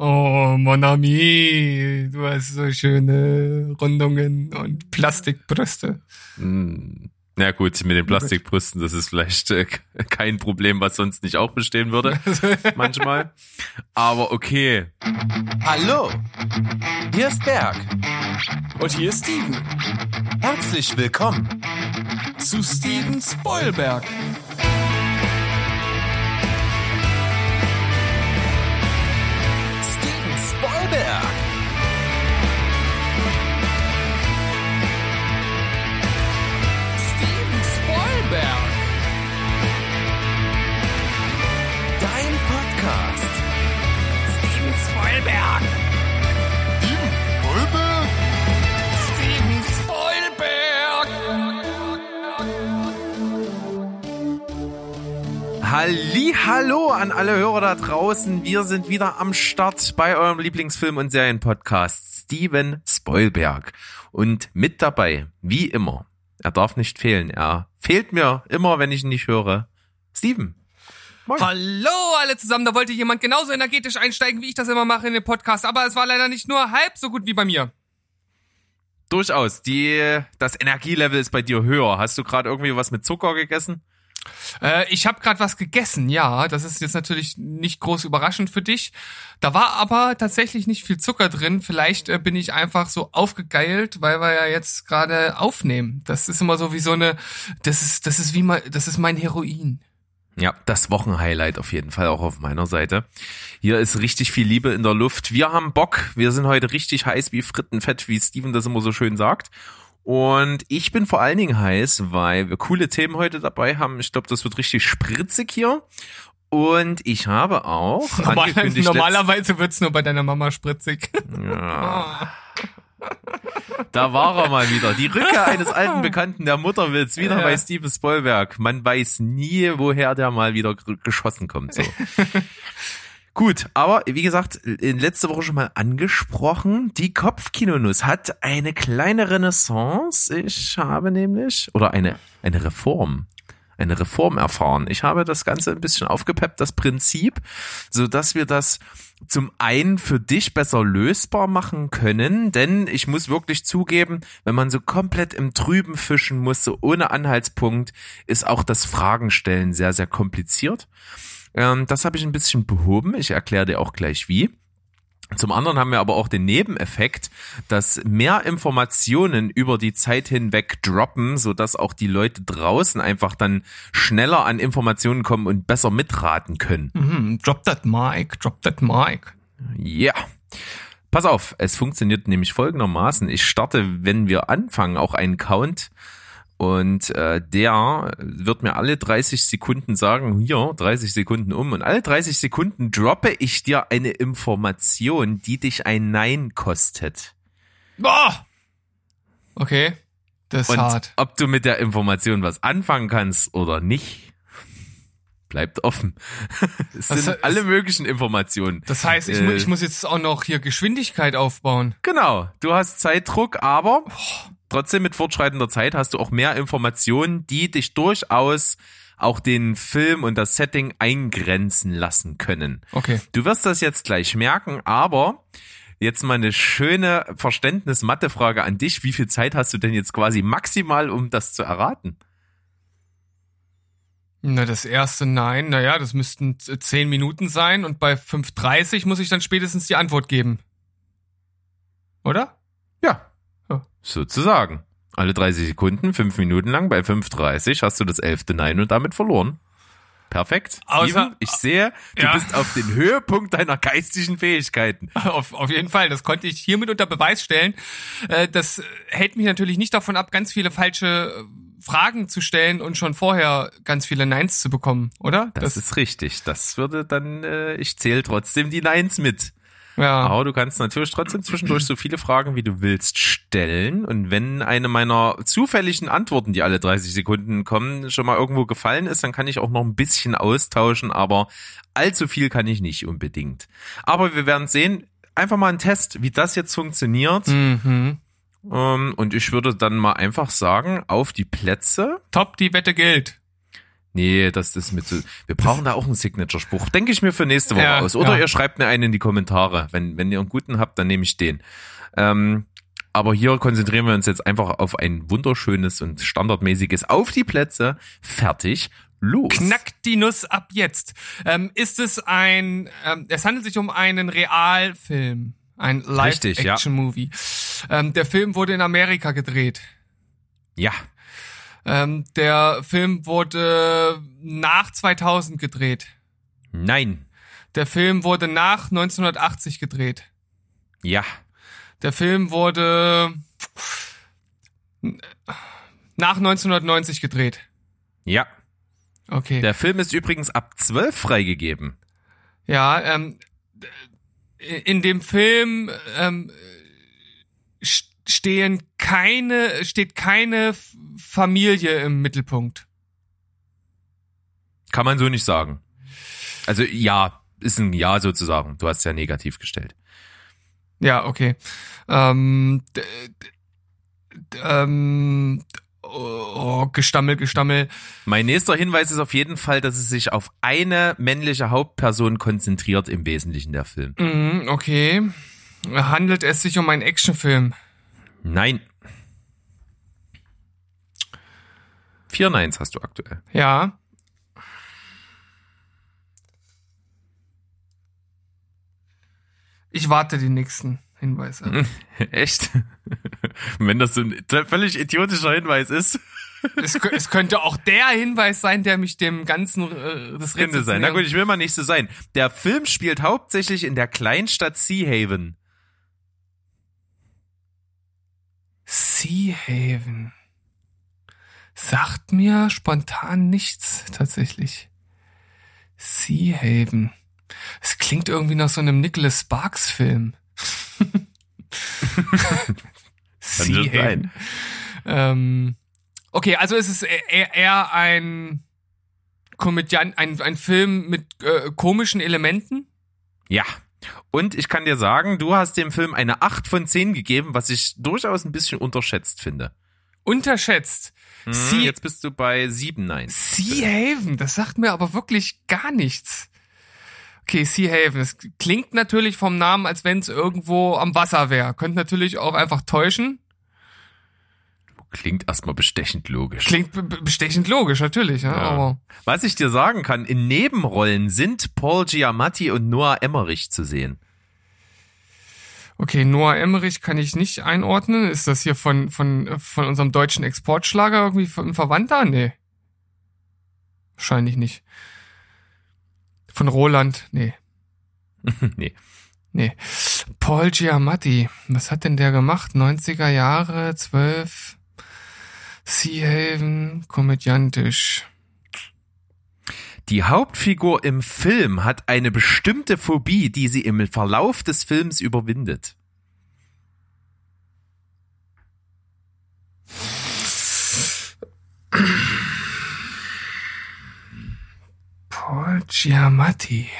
Oh, Mon ami, du hast so schöne Rundungen und Plastikbrüste. Hm. Na gut, mit den Plastikbrüsten, das ist vielleicht äh, kein Problem, was sonst nicht auch bestehen würde. manchmal. Aber okay. Hallo, hier ist Berg. Und hier ist Steven. Herzlich willkommen. Zu Steven Spoilberg. Spoilberg. Steven Spoilberg. Steven Spoilberg. Halli, hallo an alle Hörer da draußen. Wir sind wieder am Start bei eurem Lieblingsfilm- und Serienpodcast Steven Spoilberg. Und mit dabei, wie immer, er darf nicht fehlen. Er fehlt mir immer, wenn ich ihn nicht höre. Steven. Moin. Hallo alle zusammen, da wollte jemand genauso energetisch einsteigen, wie ich das immer mache in den Podcast, aber es war leider nicht nur halb so gut wie bei mir. Durchaus, die, das Energielevel ist bei dir höher. Hast du gerade irgendwie was mit Zucker gegessen? Äh, ich habe gerade was gegessen, ja. Das ist jetzt natürlich nicht groß überraschend für dich. Da war aber tatsächlich nicht viel Zucker drin. Vielleicht äh, bin ich einfach so aufgegeilt, weil wir ja jetzt gerade aufnehmen. Das ist immer so wie so eine, das ist, das ist wie mein, das ist mein Heroin. Ja, das Wochenhighlight auf jeden Fall auch auf meiner Seite. Hier ist richtig viel Liebe in der Luft. Wir haben Bock. Wir sind heute richtig heiß wie Frittenfett, wie Steven das immer so schön sagt. Und ich bin vor allen Dingen heiß, weil wir coole Themen heute dabei haben. Ich glaube, das wird richtig spritzig hier. Und ich habe auch Normal, normalerweise wird's nur bei deiner Mama spritzig. Ja. Da war er mal wieder. Die Rückkehr eines alten Bekannten der Mutterwitz wieder Ja. bei Steven Spoilberg. Man weiß nie, woher der mal wieder geschossen kommt. So. Gut, aber wie gesagt, in letzte Woche schon mal angesprochen, die Kopfkinonuss hat eine kleine Renaissance. Ich habe nämlich, oder eine, eine Reform, eine Reform erfahren. Ich habe das Ganze ein bisschen aufgepeppt, das Prinzip, so dass wir das zum einen für dich besser lösbar machen können, denn ich muss wirklich zugeben, wenn man so komplett im Trüben fischen muss, so ohne Anhaltspunkt, ist auch das Fragenstellen sehr, sehr kompliziert. Ähm, das habe ich ein bisschen behoben. Ich erkläre dir auch gleich wie. Zum anderen haben wir aber auch den Nebeneffekt, dass mehr Informationen über die Zeit hinweg droppen, sodass auch die Leute draußen einfach dann schneller an Informationen kommen und besser mitraten können. Mhm, drop that mic, drop that mic. Ja. Pass auf, es funktioniert nämlich folgendermaßen. Ich starte, wenn wir anfangen, auch einen Count und äh, der wird mir alle 30 Sekunden sagen, hier, 30 Sekunden um und alle 30 Sekunden droppe ich dir eine Information, die dich ein Nein kostet. Boah! Okay, das ist Und hart. ob du mit der Information was anfangen kannst oder nicht, bleibt offen. es sind he- alle möglichen Informationen. Das heißt, ich, Äh, ich muss jetzt auch noch hier Geschwindigkeit aufbauen. Genau, du hast Zeitdruck, aber trotzdem mit fortschreitender Zeit hast du auch mehr Informationen, die dich durchaus auch den Film und das Setting eingrenzen lassen können. Okay. Du wirst das jetzt gleich merken, aber jetzt mal eine schöne Verständnis-Mathe-Frage an dich. Wie viel Zeit hast du denn jetzt quasi maximal, um das zu erraten? Na, das erste Nein, naja, das müssten zehn Minuten sein und bei 5.30 muss ich dann spätestens die Antwort geben. Oder? Sozusagen. Alle 30 Sekunden, fünf Minuten lang, bei 5.30 hast du das elfte Nein und damit verloren. Perfekt. Außer- ich sehe, du Ja. bist auf den Höhepunkt deiner geistigen Fähigkeiten. Auf, auf jeden Fall, das konnte ich hiermit unter Beweis stellen. Äh, Das hält mich natürlich nicht davon ab, ganz viele falsche äh, Fragen zu stellen und schon vorher ganz viele Neins zu bekommen, oder? Das, ist richtig. Das würde dann, äh, ich zähle trotzdem die Neins mit. Ja. Aber du kannst natürlich trotzdem zwischendurch so viele Fragen, wie du willst, stellen. Und wenn eine meiner zufälligen Antworten, die alle 30 Sekunden kommen, schon mal irgendwo gefallen ist, dann kann ich auch noch ein bisschen austauschen, aber allzu viel kann ich nicht unbedingt. Aber wir werden sehen. Einfach mal ein Test, wie das jetzt funktioniert. Mhm. Ähm, und ich würde dann mal einfach sagen, auf die Plätze. Top, die Wette gilt. Nee, das ist mit so. Wir brauchen da auch einen Signature-Spruch. Denke ich mir für nächste Woche Ja, aus. Oder ja. ihr schreibt mir einen in die Kommentare. Wenn, wenn ihr einen guten habt, dann nehme ich den. Ähm, aber hier konzentrieren wir uns jetzt einfach auf ein wunderschönes und standardmäßiges Auf die Plätze. Fertig. Los. Knackt die Nuss ab jetzt. Ähm, ist es ein, ähm, es handelt sich um einen Realfilm. Ein Richtig, ja. Live-Action-Movie. Ähm, der Film wurde in Amerika gedreht. Ja. Ähm, der Film wurde nach 2000 gedreht. Nein. Der Film wurde nach 1980 gedreht. Ja. Der Film wurde nach 1990 gedreht. Ja. Okay. Der Film ist übrigens ab 12 freigegeben. Ja, ähm, in dem Film ähm, st- stehen keine, steht keine Familie im Mittelpunkt. Kann man so nicht sagen. Also ja, ist ein Ja sozusagen. Du hast ja negativ gestellt. Ja, okay. Ähm, ähm, oh, Gestammel, Gestammel. Mein nächster Hinweis ist auf jeden Fall, dass es sich auf eine männliche Hauptperson konzentriert im Wesentlichen der Film. Mhm, okay. Handelt es sich um einen Actionfilm? Nein. Vier Neins hast du aktuell. Ja. Ich warte die nächsten Hinweise. Echt? Wenn das so ein völlig idiotischer Hinweis ist, es, es könnte auch der Hinweis sein, der mich dem ganzen äh, das Rätsels sein. Na gut, ich will mal nicht so sein. Der Film spielt hauptsächlich in der Kleinstadt Sea Haven. Sea Haven. Sagt mir spontan nichts, tatsächlich. Sea Haven. Es klingt irgendwie nach so einem Nicholas Sparks Film. sea Haven. Ähm, okay, also es ist eher, eher ein Komödiant, ein, ein Film mit äh, komischen Elementen. Ja. Und ich kann dir sagen, du hast dem Film eine 8 von 10 gegeben, was ich durchaus ein bisschen unterschätzt finde. Unterschätzt. Hm, Sea- Jetzt bist du bei 7 Neins. Sea Haven, das sagt mir aber wirklich gar nichts. Okay, Sea Haven. Es klingt natürlich vom Namen, als wenn es irgendwo am Wasser wäre. Könnte natürlich auch einfach täuschen. Klingt erstmal bestechend logisch. Klingt be- be- bestechend logisch, natürlich, ja, Ja. aber. Was ich dir sagen kann, in Nebenrollen sind Paul Giamatti und Noah Emmerich zu sehen. Okay, Noah Emmerich kann ich nicht einordnen. Ist das hier von, von, von unserem deutschen Exportschlager irgendwie ein Verwandter? Nee. Wahrscheinlich nicht. Von Roland? Nee. nee. Nee. Paul Giamatti. Was hat denn der gemacht? 90er Jahre, 12. Sea Haven, komödiantisch. Die Hauptfigur im Film hat eine bestimmte Phobie, die sie im Verlauf des Films überwindet. Paul Giamatti.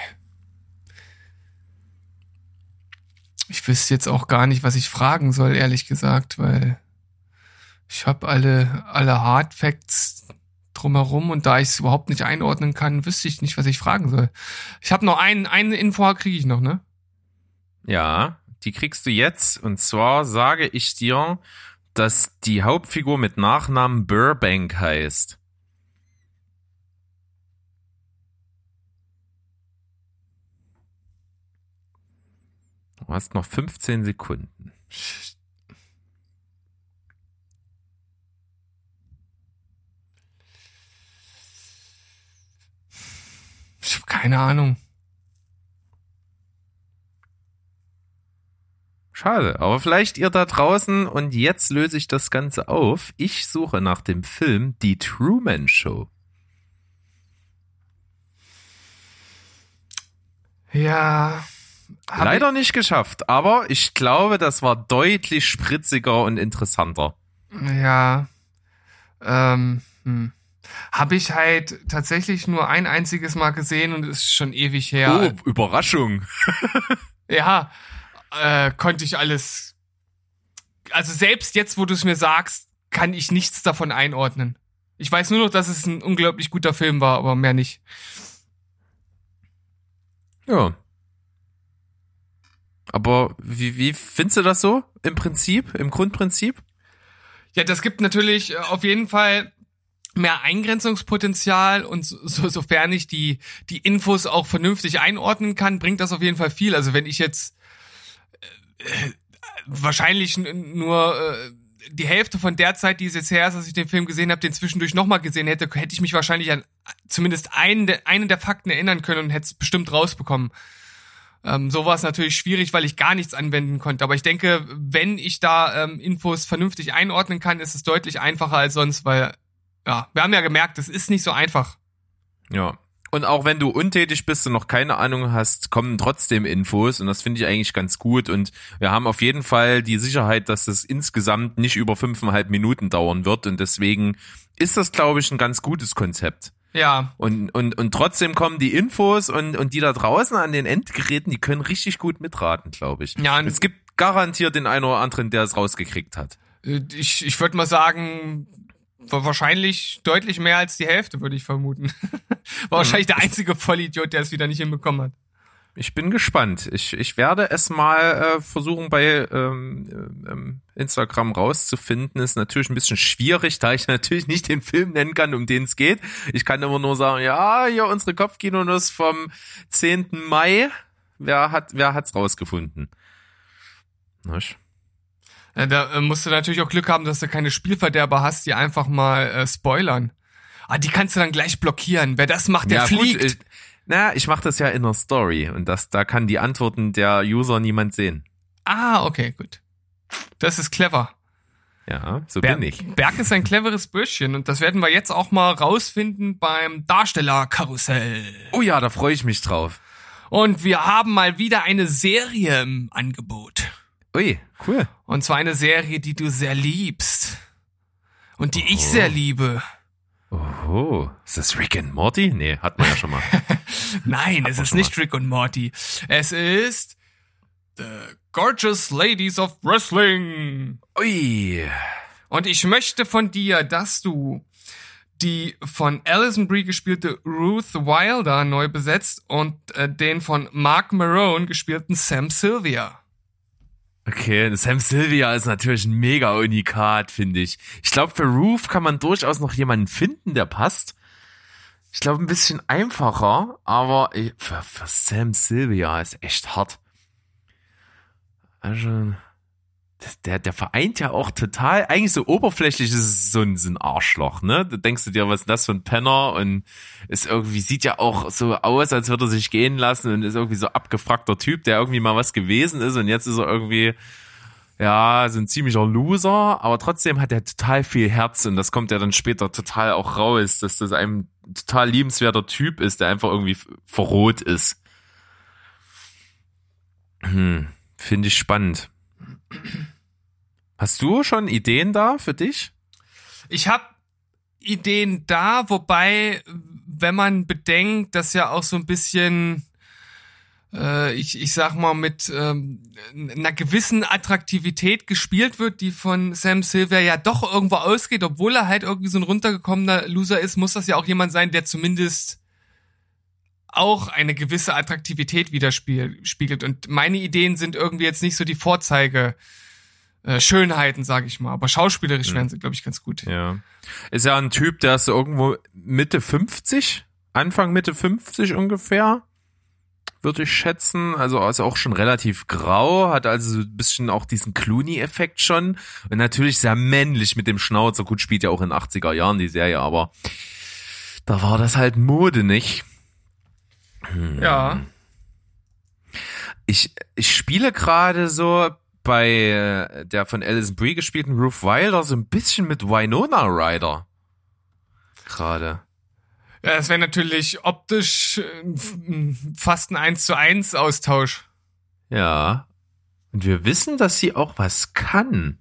Ich wüsste jetzt auch gar nicht, was ich fragen soll, ehrlich gesagt, weil ich habe alle, alle Hard Facts drumherum und da ich es überhaupt nicht einordnen kann, wüsste ich nicht, was ich fragen soll. Ich habe noch einen, eine Info kriege ich noch, ne? Ja, die kriegst du jetzt. Und zwar sage ich dir, dass die Hauptfigur mit Nachnamen Burbank heißt. Du hast noch 15 Sekunden. Ich habe keine Ahnung. Schade, aber vielleicht ihr da draußen und jetzt löse ich das Ganze auf. Ich suche nach dem Film Die Truman Show. Ja. Leider nicht geschafft, aber ich glaube, das war deutlich spritziger und interessanter. Ja. Ähm, hm. Habe ich halt tatsächlich nur ein einziges Mal gesehen und ist schon ewig her. Oh, Überraschung. Ja, äh, konnte ich alles. Also selbst jetzt, wo du es mir sagst, kann ich nichts davon einordnen. Ich weiß nur noch, dass es ein unglaublich guter Film war, aber mehr nicht. Ja. Aber wie, wie findest du das so im Prinzip, im Grundprinzip? Ja, das gibt natürlich äh, auf jeden Fall mehr Eingrenzungspotenzial und so, so, sofern ich die, die Infos auch vernünftig einordnen kann, bringt das auf jeden Fall viel. Also wenn ich jetzt äh, wahrscheinlich n- nur äh, die Hälfte von der Zeit, die es jetzt her ist, dass ich den Film gesehen habe, den zwischendurch nochmal gesehen hätte, hätte ich mich wahrscheinlich an zumindest einen der, einen der Fakten erinnern können und hätte es bestimmt rausbekommen. Ähm, so war es natürlich schwierig, weil ich gar nichts anwenden konnte. Aber ich denke, wenn ich da ähm, Infos vernünftig einordnen kann, ist es deutlich einfacher als sonst, weil, ja, wir haben ja gemerkt, es ist nicht so einfach. Ja. Und auch wenn du untätig bist und noch keine Ahnung hast, kommen trotzdem Infos und das finde ich eigentlich ganz gut und wir haben auf jeden Fall die Sicherheit, dass das insgesamt nicht über fünfeinhalb Minuten dauern wird und deswegen ist das, glaube ich, ein ganz gutes Konzept. Ja, Und, und, und trotzdem kommen die Infos und, und die da draußen an den Endgeräten, die können richtig gut mitraten, glaube ich. Ja, es gibt garantiert den einen oder anderen, der es rausgekriegt hat. äh, ich, ich würde mal sagen, wahrscheinlich deutlich mehr als die Hälfte, würde ich vermuten. War wahrscheinlich der einzige Vollidiot, der es wieder nicht hinbekommen hat. Ich bin gespannt. Ich, ich werde es mal äh, versuchen bei ähm, ähm, Instagram rauszufinden. Ist natürlich ein bisschen schwierig, da ich natürlich nicht den Film nennen kann, um den es geht. Ich kann immer nur sagen, ja, hier unsere Kopfkinonuss vom 10. Mai. Wer hat wer hat's rausgefunden? Nicht? Äh, Da äh, musst du natürlich auch Glück haben, dass du keine Spielverderber hast, die einfach mal äh, spoilern. Ah, die kannst du dann gleich blockieren. Wer das macht, der fliegt. Gut, ich, na, ich mache das ja in der Story und das da kann die Antworten der User niemand sehen. ah, okay, gut. Das ist clever. Ja, so Ber bin ich. Berg ist ein cleveres Bürschchen und das werden wir jetzt auch mal rausfinden beim Darstellerkarussell. Oh ja, da freue ich mich drauf. Und wir haben mal wieder eine Serie im Angebot. Ui, cool. Und zwar eine Serie, die du sehr liebst. Und die ich sehr liebe. Oh, ist das Rick and Morty? Nee, hat man ja schon mal. Nein, es man ist nicht Rick und Morty. Es ist The Gorgeous Ladies of Wrestling. Ui. Und ich möchte von dir, dass du die von Alison Brie gespielte Ruth Wilder neu besetzt und äh, den von Mark Marone gespielten Sam Sylvia. Okay, Sam Sylvia ist natürlich ein mega Unikat, finde ich. Ich glaube, für Ruth kann man durchaus noch jemanden finden, der passt. Ich glaube, ein bisschen einfacher, aber für, für Sam Sylvia ist echt hart. Also, der, der vereint ja auch total, eigentlich so oberflächlich ist es so ein, so ein Arschloch, ne? Da denkst du dir, was ist das für ein Penner und ist irgendwie, sieht ja auch so aus, als würde er sich gehen lassen und ist irgendwie so abgefragter Typ, der irgendwie mal was gewesen ist und jetzt ist er irgendwie, ja, so ein ziemlicher Loser, aber trotzdem hat er total viel Herz und das kommt ja dann später total auch raus, dass das ein total liebenswerter Typ ist, der einfach irgendwie verroht ist. Hm, finde ich spannend. Hast du schon Ideen da für dich? Ich habe Ideen da, wobei, wenn man bedenkt, dass ja auch so ein bisschen, äh, ich, ich sag mal, mit ähm, einer gewissen Attraktivität gespielt wird, die von Sam Silver ja doch irgendwo ausgeht, obwohl er halt irgendwie so ein runtergekommener Loser ist, muss das ja auch jemand sein, der zumindest auch eine gewisse Attraktivität widerspiegelt. Und meine Ideen sind irgendwie jetzt nicht so die Vorzeige. äh, Schönheiten, sage ich mal. Aber schauspielerisch wären sie, glaube ich, ganz gut. Ja. Ist ja ein Typ, der ist so irgendwo Mitte 50, Anfang Mitte 50 ungefähr, würde ich schätzen. Also ist auch schon relativ grau, hat also so ein bisschen auch diesen Clooney-Effekt schon. Und natürlich sehr männlich mit dem Schnauzer. Gut, spielt ja auch in den 80er Jahren die Serie, aber da war das halt Mode, nicht? Ja. Ich, ich spiele gerade so bei äh, der von Alison Brie gespielten Ruth Wilder so ein bisschen mit Winona Ryder. Gerade. Ja, das wäre natürlich optisch äh, fast ein 1 zu 1 Austausch. Ja. Und wir wissen, dass sie auch was kann.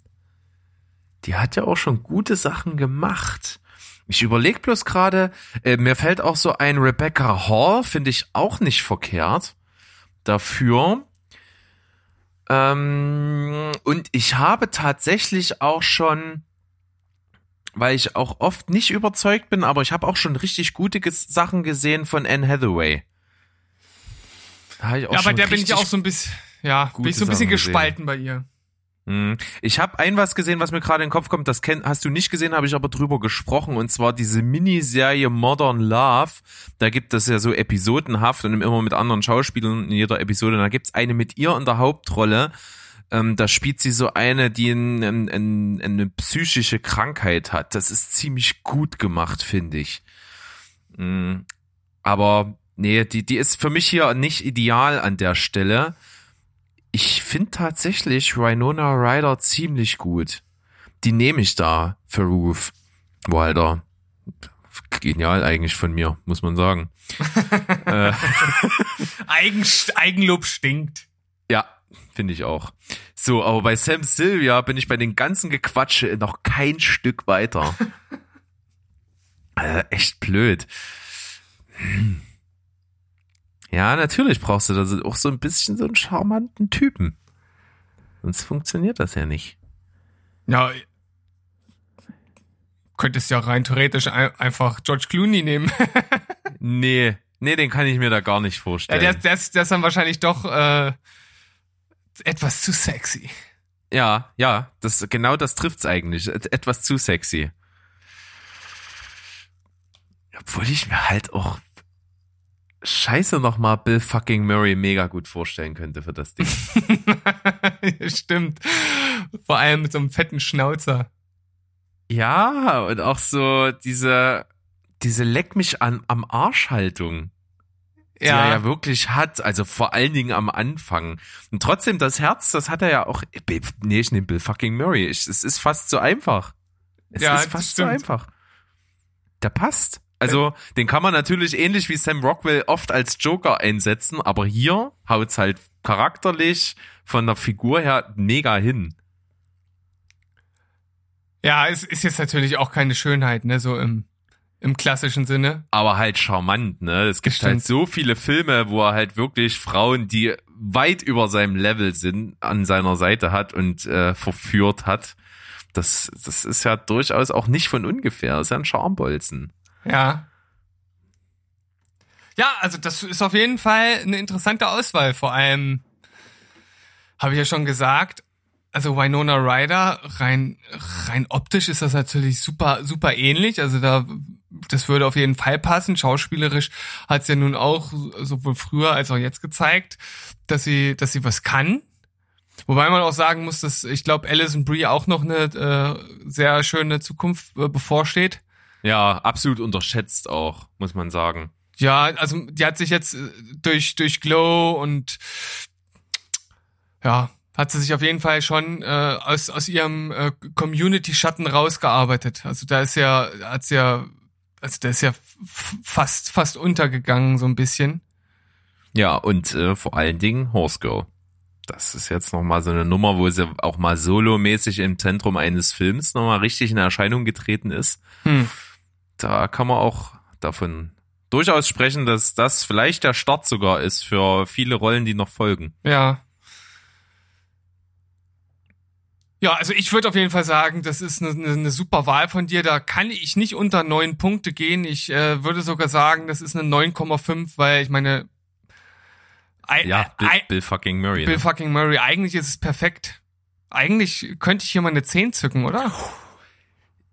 Die hat ja auch schon gute Sachen gemacht. Ich überlege bloß gerade, äh, mir fällt auch so ein Rebecca Hall, finde ich auch nicht verkehrt. Dafür. Ähm, und ich habe tatsächlich auch schon weil ich auch oft nicht überzeugt bin, aber ich habe auch schon richtig gute Ges Sachen gesehen von Anne Hathaway. Ja, bei der bin ich auch so ein bisschen, ja, bin ich so ein bisschen Sachen gesehen. gespalten bei ihr. Mhm. Ich habe ein was gesehen, was mir gerade in den Kopf kommt. Das kenn, hast du nicht gesehen, habe ich aber drüber gesprochen. Und zwar diese Miniserie Modern Love. Da gibt es ja so episodenhaft und immer mit anderen Schauspielern in jeder Episode. Und da gibt's eine mit ihr in der Hauptrolle. Ähm, da spielt sie so eine, die ein, ein, ein, eine psychische Krankheit hat. Das ist ziemlich gut gemacht, finde ich. Mhm. Aber nee, die, die ist für mich hier nicht ideal an der Stelle. Ich finde tatsächlich Winona Ryder ziemlich gut. Die nehme ich da für Ruth Wilder. Genial eigentlich von mir, muss man sagen. äh, Eigen, Eigenlob stinkt. ja, finde ich auch. So, aber bei Sam Sylvia bin ich bei den ganzen Gequatsche noch kein Stück weiter. äh, echt blöd. Hm. Ja, natürlich brauchst du da auch so ein bisschen so einen charmanten Typen. Sonst funktioniert das ja nicht. Ja, könntest ja rein theoretisch ein, einfach George Clooney nehmen. Nee, nee, den kann ich mir da gar nicht ja, vorstellen. der, der, ist, der ist dann wahrscheinlich doch äh, etwas zu sexy. ja, ja, das, genau das trifft's eigentlich. Et- Etwas zu sexy. Obwohl ich mir halt auch scheiße nochmal Bill fucking Murray mega gut vorstellen könnte für das Ding. Stimmt. Vor allem mit so einem fetten Schnauzer. ja, und auch so diese, diese Leck mich an, am Arsch-Haltung. die er ja wirklich hat, also vor allen Dingen am Anfang. Und trotzdem, das Herz, das hat er ja auch. Nee, ich nehme Bill fucking Murray. Ich, es ist fast so einfach. Es Ja, ist fast so stimmt. einfach. Der passt. Also, den kann man natürlich ähnlich wie Sam Rockwell oft als Joker einsetzen, aber hier haut's halt charakterlich von der Figur her mega hin. Ja, es ist jetzt natürlich auch keine Schönheit, ne, so im, im klassischen Sinne. aber halt charmant, ne? Es gibt Stimmt. halt so viele Filme, wo er halt wirklich Frauen, die weit über seinem Level sind, an seiner Seite hat und äh, verführt hat. Das, das ist ja durchaus auch nicht von ungefähr. Das ist ja ein Charmbolzen. Ja. Ja, also das ist auf jeden Fall eine interessante Auswahl. Vor allem habe ich ja schon gesagt, also Winona Ryder rein rein optisch ist das natürlich super super ähnlich. Also da das würde auf jeden Fall passen. Schauspielerisch hat sie ja nun auch sowohl früher als auch jetzt gezeigt, dass sie dass sie was kann. Wobei man auch sagen muss, dass ich glaube, Alison Brie auch noch eine äh, sehr schöne Zukunft äh, bevorsteht. Ja, absolut unterschätzt auch, muss man sagen. Ja, also die hat sich jetzt äh, durch durch Glow und ja, hat sie sich auf jeden Fall schon äh, aus aus ihrem äh, Community Schatten rausgearbeitet. Also da ist ja hat sie ja also der ist ja fast fast untergegangen so ein bisschen. Ja, und äh, vor allen Dingen Horse Girl. Das ist jetzt nochmal so eine Nummer, wo sie auch mal solomäßig im Zentrum eines Films nochmal richtig in Erscheinung getreten ist. Hm. Da kann man auch davon durchaus sprechen, dass das vielleicht der Start sogar ist für viele Rollen, die noch folgen. Ja. Ja, also ich würde auf jeden Fall sagen, das ist eine, eine, eine super Wahl von dir. Da kann ich nicht unter neun Punkte gehen. Ich äh, würde sogar sagen, das ist eine 9,5, weil ich meine, ei- Ja, Bill, ei- Bill fucking Murray. Bill Ne? fucking Murray, eigentlich ist es perfekt. Eigentlich könnte ich hier mal eine 10 zücken, oder?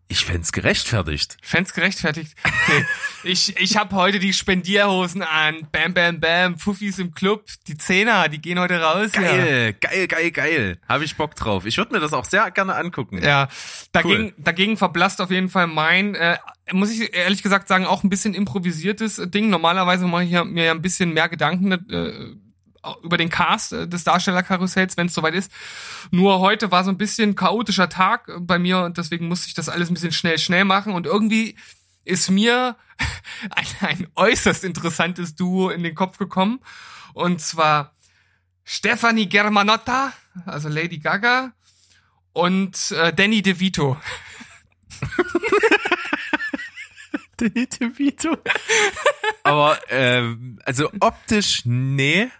Ich fänd's gerechtfertigt. Fans gerechtfertigt. Okay. Ich, ich habe heute die Spendierhosen an. Bam, bam, bam. Fuffis im Club. Die Zehner, die gehen heute raus. Ja. Geil, geil, geil, geil. Habe ich Bock drauf. Ich würde mir das auch sehr gerne angucken. Ja, dagegen, Cool. dagegen verblasst auf jeden Fall mein, äh, muss ich ehrlich gesagt sagen, auch ein bisschen improvisiertes Ding. Normalerweise mache ich ja, mir ja ein bisschen mehr Gedanken äh, über den Cast äh, des Darstellerkarussells, wenn es soweit ist. Nur heute war so ein bisschen chaotischer Tag bei mir und deswegen musste ich das alles ein bisschen schnell, schnell machen und irgendwie ist mir ein, ein äußerst interessantes Duo in den Kopf gekommen und zwar Stefanie Germanotta, also Lady Gaga und äh, Danny DeVito. Danny DeVito. Aber ähm, also optisch nee,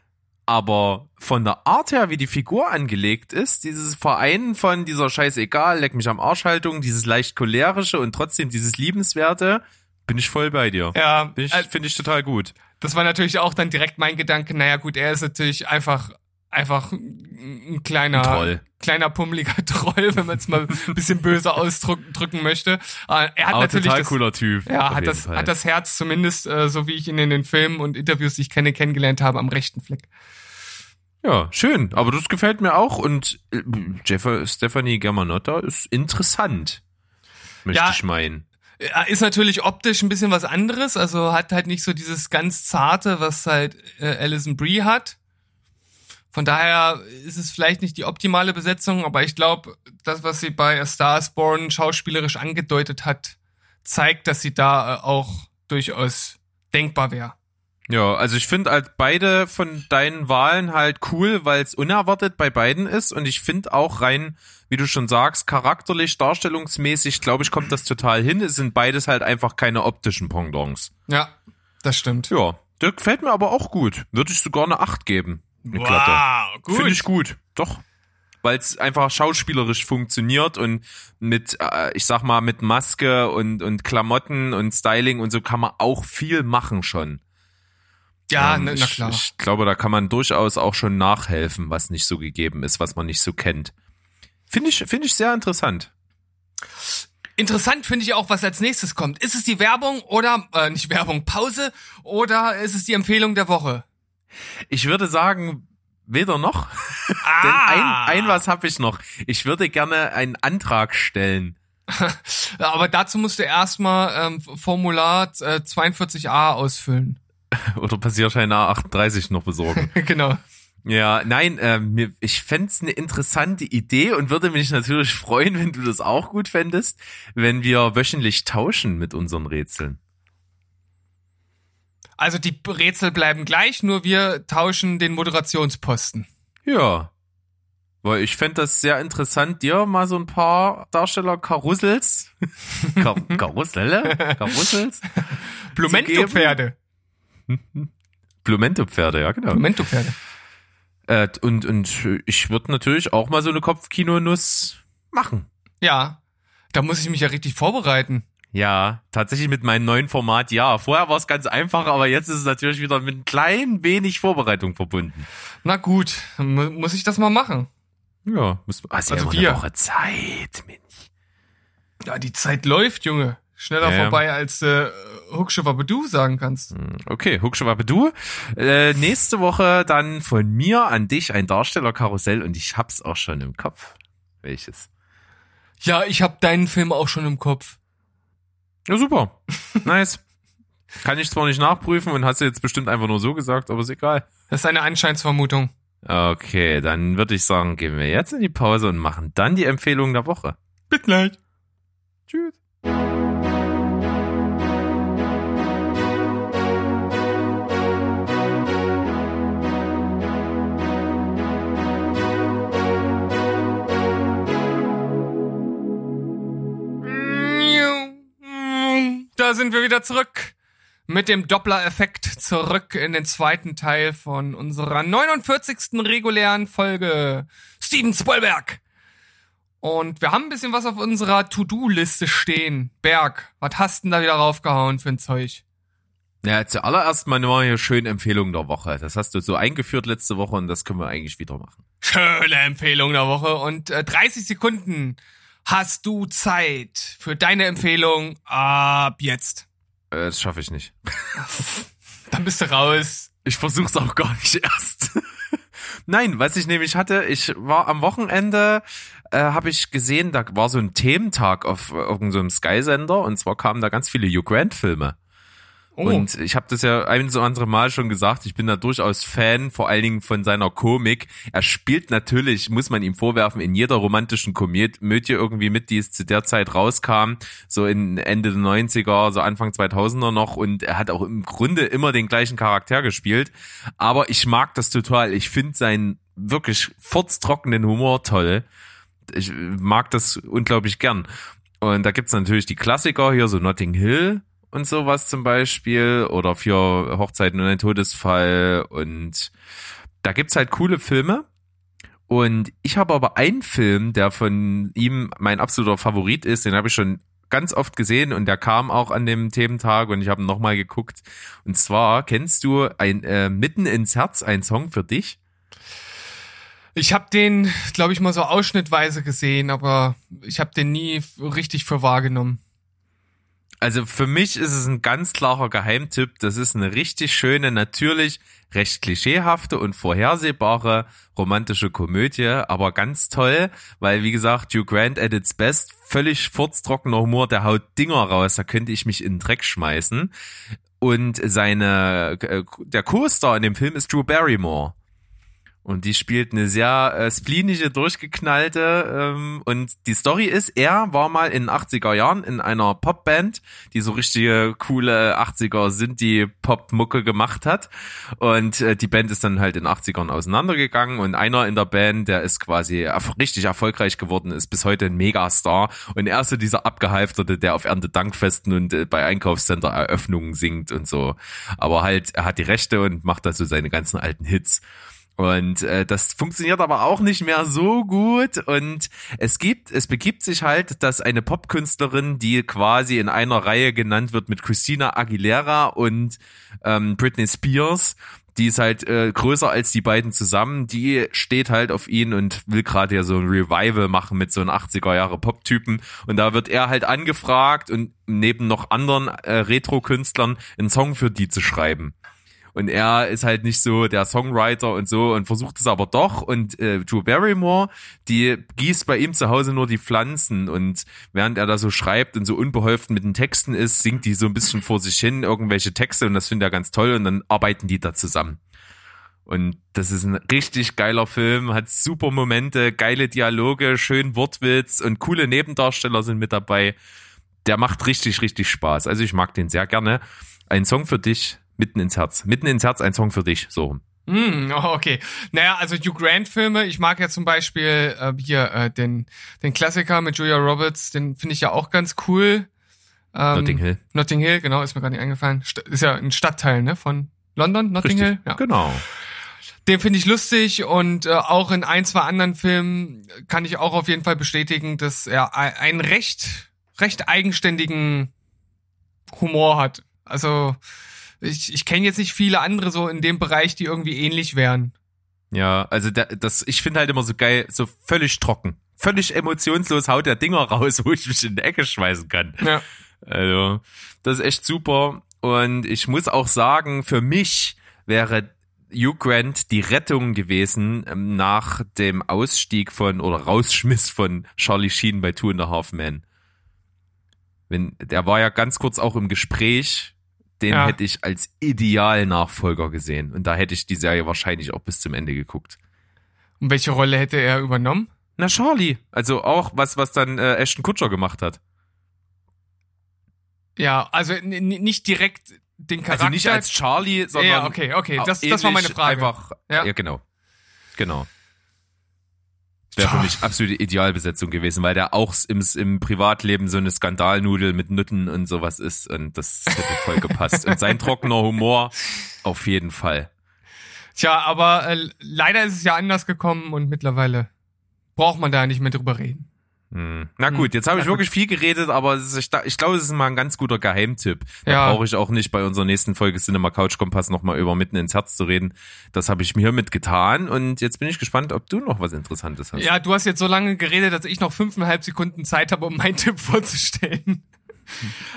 Aber von der Art her, wie die Figur angelegt ist, dieses Vereinen von dieser scheißegal, leck mich am Arschhaltung, dieses leicht cholerische und trotzdem dieses liebenswerte, bin ich voll bei dir. Ja, äh, finde ich total gut. das war natürlich auch dann direkt mein Gedanke. Naja, gut, er ist natürlich einfach, einfach ein kleiner, Ein Troll. kleiner pummeliger Troll, wenn man es mal ein bisschen böse ausdrücken möchte. Äh, Er hat Aber natürlich total das, cooler Typ. ja, hat das, Fall. hat das Herz zumindest, äh, so wie ich ihn in den Filmen und Interviews, die ich kenne, kennengelernt habe, am rechten Fleck. Ja, schön. Aber das gefällt mir auch. Und äh, Jeff Stephanie Germanotta ist interessant. Möchte Ja. ich meinen. Ist natürlich optisch ein bisschen was anderes, also hat halt nicht so dieses ganz zarte, was halt äh, Alison Brie hat. Von daher ist es vielleicht nicht die optimale Besetzung, aber ich glaube, das, was sie bei A Star is Born schauspielerisch angedeutet hat, zeigt, dass sie da äh, auch durchaus denkbar wäre. Ja, also ich finde halt beide von deinen Wahlen halt cool, weil es unerwartet bei beiden ist. Und ich finde auch rein, wie du schon sagst, charakterlich, darstellungsmäßig, glaube ich, kommt das total hin. Es sind beides halt einfach keine optischen Pendants. Ja, das stimmt. Ja, der gefällt mir aber auch gut. Würde ich sogar eine 8 geben. Eine. Wow, gut. Finde ich gut, doch. Weil es einfach schauspielerisch funktioniert und mit, äh, ich sag mal, mit Maske und, und Klamotten und Styling und so kann man auch viel machen schon. ja, Ähm, na, na klar. Ich, ich glaube, da kann man durchaus auch schon nachhelfen, was nicht so gegeben ist, was man nicht so kennt. Finde ich, finde ich sehr interessant. Interessant finde ich auch, was als nächstes kommt. Ist es die Werbung oder, äh, nicht Werbung, Pause oder ist es die Empfehlung der Woche? Ich würde sagen, weder noch. Denn Ah, ein, ein was habe ich noch. Ich würde gerne einen Antrag stellen. Aber dazu musst du erstmal ähm, Formular äh, 42a ausfüllen. Oder Passierschein A38 noch besorgen. genau. Ja, nein, äh, mir, ich fänd's eine interessante Idee und würde mich natürlich freuen, wenn du das auch gut fändest, wenn wir wöchentlich tauschen mit unseren Rätseln. Also die Rätsel bleiben gleich, nur wir tauschen den Moderationsposten. Ja. Weil ich fänd das sehr interessant, dir mal so ein paar Darsteller Karussels, Kar Karusselle? Karussels? Blumento-Pferde. Blumento-Pferde, ja genau. Blumento-Pferde. Äh, und, und ich würde natürlich auch mal so eine Kopfkinonuss machen. Ja. Da muss ich mich ja richtig vorbereiten. Ja, tatsächlich mit meinem neuen Format, ja. Vorher war es ganz einfach, aber jetzt ist es natürlich wieder mit ein klein wenig Vorbereitung verbunden. Na gut, mu- muss ich das mal machen. Ja, muss, hast ja Also immer wir. eine Woche Zeit, Mensch. Ja, die Zeit läuft, Junge. Schneller Ja, ja. vorbei, als äh, Hucksche du sagen kannst. Okay, Huckschwappe du. Äh, nächste Woche dann von mir an dich ein Darstellerkarussell und ich hab's auch schon im Kopf. Welches? Ja, ich hab deinen Film auch schon im Kopf. Ja, super. Nice. Kann ich zwar nicht nachprüfen und hast du jetzt bestimmt einfach nur so gesagt, aber ist egal. Das ist eine Anscheinsvermutung. Okay, dann würde ich sagen, gehen wir jetzt in die Pause und machen dann die Empfehlung der Woche. Bis gleich. Tschüss. Da sind wir wieder zurück. Mit dem Doppler-Effekt zurück in den zweiten Teil von unserer 49. regulären Folge Steven Spielberg. Und wir haben ein bisschen was auf unserer To-Do-Liste stehen. Berg, was hast denn da wieder raufgehauen für ein Zeug? Ja, zuallererst mal nur hier schön Empfehlung der Woche. Das hast du so eingeführt letzte Woche und das können wir eigentlich wieder machen. Schöne Empfehlung der Woche. Und äh, 30 Sekunden hast du Zeit für deine Empfehlung ab jetzt. Äh, das schaffe ich nicht. Dann bist du raus. Ich versuch's auch gar nicht erst. Nein, was ich nämlich hatte, ich war am Wochenende, äh, habe ich gesehen, da war so ein Thementag auf irgendeinem Sky-Sender und zwar kamen da ganz viele Hugh Grant-Filme. Oh, Und ich habe das ja ein so andere Mal schon gesagt, ich bin da durchaus Fan, vor allen Dingen von seiner Komik. Er spielt natürlich, muss man ihm vorwerfen, in jeder romantischen Komödie irgendwie mit, die es zu der Zeit rauskam, so in Ende der 90er, so Anfang 2000er noch und er hat auch im Grunde immer den gleichen Charakter gespielt. Aber ich mag das total. Ich finde seinen wirklich furztrockenen Humor toll. Ich mag das unglaublich gern. Und da gibt's natürlich die Klassiker hier, so Notting Hill und sowas zum Beispiel oder für Hochzeiten und ein Todesfall und da gibt's halt coole Filme. Und ich habe aber einen Film, der von ihm mein absoluter Favorit ist, den habe ich schon ganz oft gesehen und der kam auch an dem Thementag und ich habe ihn nochmal geguckt. Und zwar kennst du ein äh, Mitten ins Herz, ein Song für dich? Ich habe den, glaube ich, mal so ausschnittweise gesehen, aber ich habe den nie richtig für wahrgenommen. Also für mich ist es ein ganz klarer Geheimtipp. Das ist eine richtig schöne, natürlich recht klischeehafte und vorhersehbare romantische Komödie, aber ganz toll, weil wie gesagt, Hugh Grant at its best, völlig furztrockener Humor, der haut Dinger raus, da könnte ich mich in den Dreck schmeißen. Und seine, äh, der Co-Star in dem Film ist Drew Barrymore. Und die spielt eine sehr äh, spleenige, durchgeknallte. Ähm, und die Story ist, er war mal in den 80er Jahren in einer Popband, die so richtige coole 80er Sinti-Pop-Mucke gemacht hat. Und äh, die Band ist dann halt in den 80ern auseinandergegangen. Und einer in der Band, der ist quasi richtig erfolgreich geworden, ist bis heute ein Megastar. Und er ist so dieser Abgehalfterte, der auf Erntedankfesten und äh, bei Einkaufscenter Eröffnungen singt und so. Aber halt, er hat die Rechte und macht da so seine ganzen alten Hits. Und äh, das funktioniert aber auch nicht mehr so gut. Und es gibt, es begibt sich halt, dass eine Popkünstlerin, die quasi in einer Reihe genannt wird mit Christina Aguilera und ähm, Britney Spears, die ist halt äh, größer als die beiden zusammen, die steht halt auf ihn und will gerade ja so ein Revival machen mit so einem 80er Jahre Pop-Typen. Und da wird er halt angefragt und neben noch anderen äh, Retro-Künstlern einen Song für die zu schreiben. Und er ist halt nicht so der Songwriter und so und versucht es aber doch. Und äh, Drew Barrymore, die gießt bei ihm zu Hause nur die Pflanzen. Und während er da so schreibt und so unbeholfen mit den Texten ist, singt die so ein bisschen vor sich hin irgendwelche Texte und das findet er ganz toll. Und dann arbeiten die da zusammen. Und das ist ein richtig geiler Film, hat super Momente, geile Dialoge, schön Wortwitz und coole Nebendarsteller sind mit dabei. Der macht richtig, richtig Spaß. Also ich mag den sehr gerne. Ein Song für dich, mitten ins Herz. Mitten ins Herz, ein Song für dich. So. Hm, oh, okay. Naja, also Hugh Grant-Filme, ich mag ja zum Beispiel äh, hier äh, den, den Klassiker mit Julia Roberts, den finde ich ja auch ganz cool. Ähm, Notting Hill. Notting Hill, genau, ist mir gerade nicht eingefallen. St ist ja ein Stadtteil, ne, von London, Notting Hill. Ja. Genau. Den finde ich lustig und äh, auch in ein, zwei anderen Filmen kann ich auch auf jeden Fall bestätigen, dass er ein- einen recht, recht eigenständigen Humor hat. Also ich, ich kenne jetzt nicht viele andere so in dem Bereich, die irgendwie ähnlich wären. Ja, also der, das, ich finde halt immer so geil, so völlig trocken. Völlig emotionslos haut der Dinger raus, wo ich mich in die Ecke schmeißen kann. Ja. Also, das ist echt super. Und ich muss auch sagen, für mich wäre Hugh Grant die Rettung gewesen ähm, nach dem Ausstieg von oder Rausschmiss von Charlie Sheen bei Two and a Half Men. Wenn, der war ja ganz kurz auch im Gespräch, den Ja. hätte ich als Idealnachfolger gesehen. Und da hätte ich die Serie wahrscheinlich auch bis zum Ende geguckt. Und welche Rolle hätte er übernommen? Na, Charlie. Also auch was, was dann äh, Ashton Kutscher gemacht hat. Ja, also nicht direkt den Charakter. Also nicht als Charlie, sondern ja, okay, okay, das, das war meine Frage. Einfach, Ja. ja. genau. Genau. Wäre für mich absolute Idealbesetzung gewesen, weil der auch im, im Privatleben so eine Skandalnudel mit Nütten und sowas ist und das hätte voll gepasst. Und sein trockener Humor auf jeden Fall. Tja, aber äh, leider ist es ja anders gekommen und mittlerweile braucht man da nicht mehr drüber reden. Hm. Na gut, jetzt habe ich wirklich viel geredet, aber ich, ich glaube, es ist mal ein ganz guter Geheimtipp. Da Ja. brauche ich auch nicht bei unserer nächsten Folge Cinema Couch Kompass nochmal über mitten ins Herz zu reden. Das habe ich mir hiermit getan und jetzt bin ich gespannt, ob du noch was Interessantes hast. Ja, du hast jetzt so lange geredet, dass ich noch fünfeinhalb Sekunden Zeit habe, um meinen Tipp vorzustellen.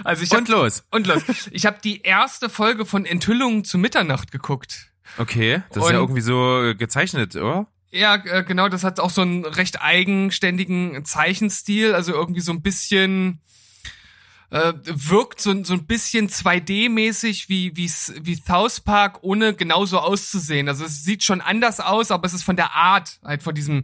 Also ich hab, Und los. und los. Ich habe die erste Folge von Enthüllungen zu Mitternacht geguckt. Okay, das ist ja Und- irgendwie so äh, gezeichnet, oder? Ja, äh, genau, das hat auch so einen recht eigenständigen Zeichenstil, also irgendwie so ein bisschen äh, wirkt so, so ein bisschen 2D-mäßig wie, wie, wie South Park, ohne genauso auszusehen. Also es sieht schon anders aus, aber es ist von der Art, halt von diesem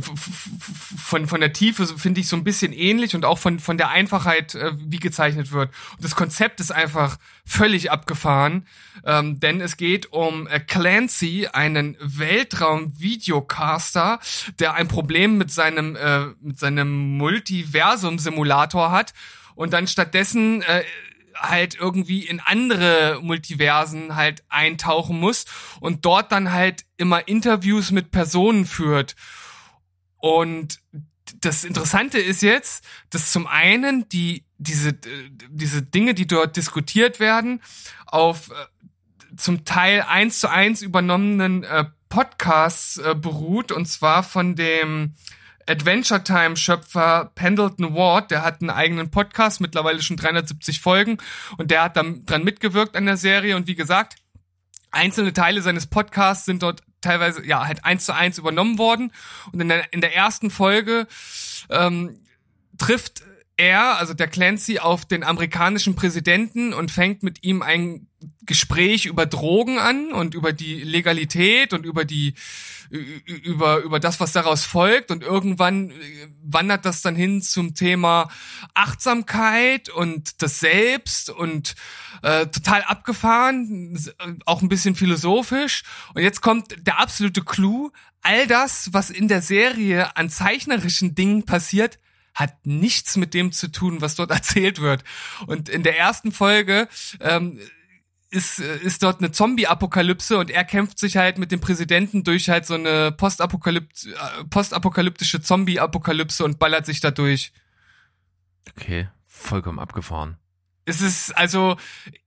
von, von der Tiefe finde ich so ein bisschen ähnlich und auch von, von der Einfachheit, äh, wie gezeichnet wird. Und das Konzept ist einfach völlig abgefahren, ähm, denn es geht um äh, Clancy, einen Weltraum-Videocaster, der ein Problem mit seinem, äh, mit seinem Multiversum-Simulator hat und dann stattdessen äh, halt irgendwie in andere Multiversen halt eintauchen muss und dort dann halt immer Interviews mit Personen führt. Und das Interessante ist jetzt, dass zum einen die diese diese Dinge, die dort diskutiert werden, auf äh, zum Teil eins zu eins übernommenen äh, Podcasts äh, beruht. Und zwar von dem Adventure Time Schöpfer Pendleton Ward, der hat einen eigenen Podcast, mittlerweile schon 370 Folgen. Und der hat dann dran mitgewirkt an der Serie. Und wie gesagt, einzelne Teile seines Podcasts sind dort teilweise ja halt eins zu eins übernommen worden. Und in der, in der ersten Folge ähm, trifft er, also der Clancy, auf den amerikanischen Präsidenten und fängt mit ihm ein Gespräch über Drogen an und über die Legalität und über die über über das, was daraus folgt. Und irgendwann wandert das dann hin zum Thema Achtsamkeit und das Selbst und äh, total abgefahren, auch ein bisschen philosophisch. Und jetzt kommt der absolute Clou, all das, was in der Serie an zeichnerischen Dingen passiert, hat nichts mit dem zu tun, was dort erzählt wird. Und in der ersten Folge ähm, ist, ist dort eine Zombie-Apokalypse und er kämpft sich halt mit dem Präsidenten durch halt so eine Postapokalypt äh, postapokalyptische Zombie-Apokalypse und ballert sich da durch. Okay, vollkommen abgefahren es ist also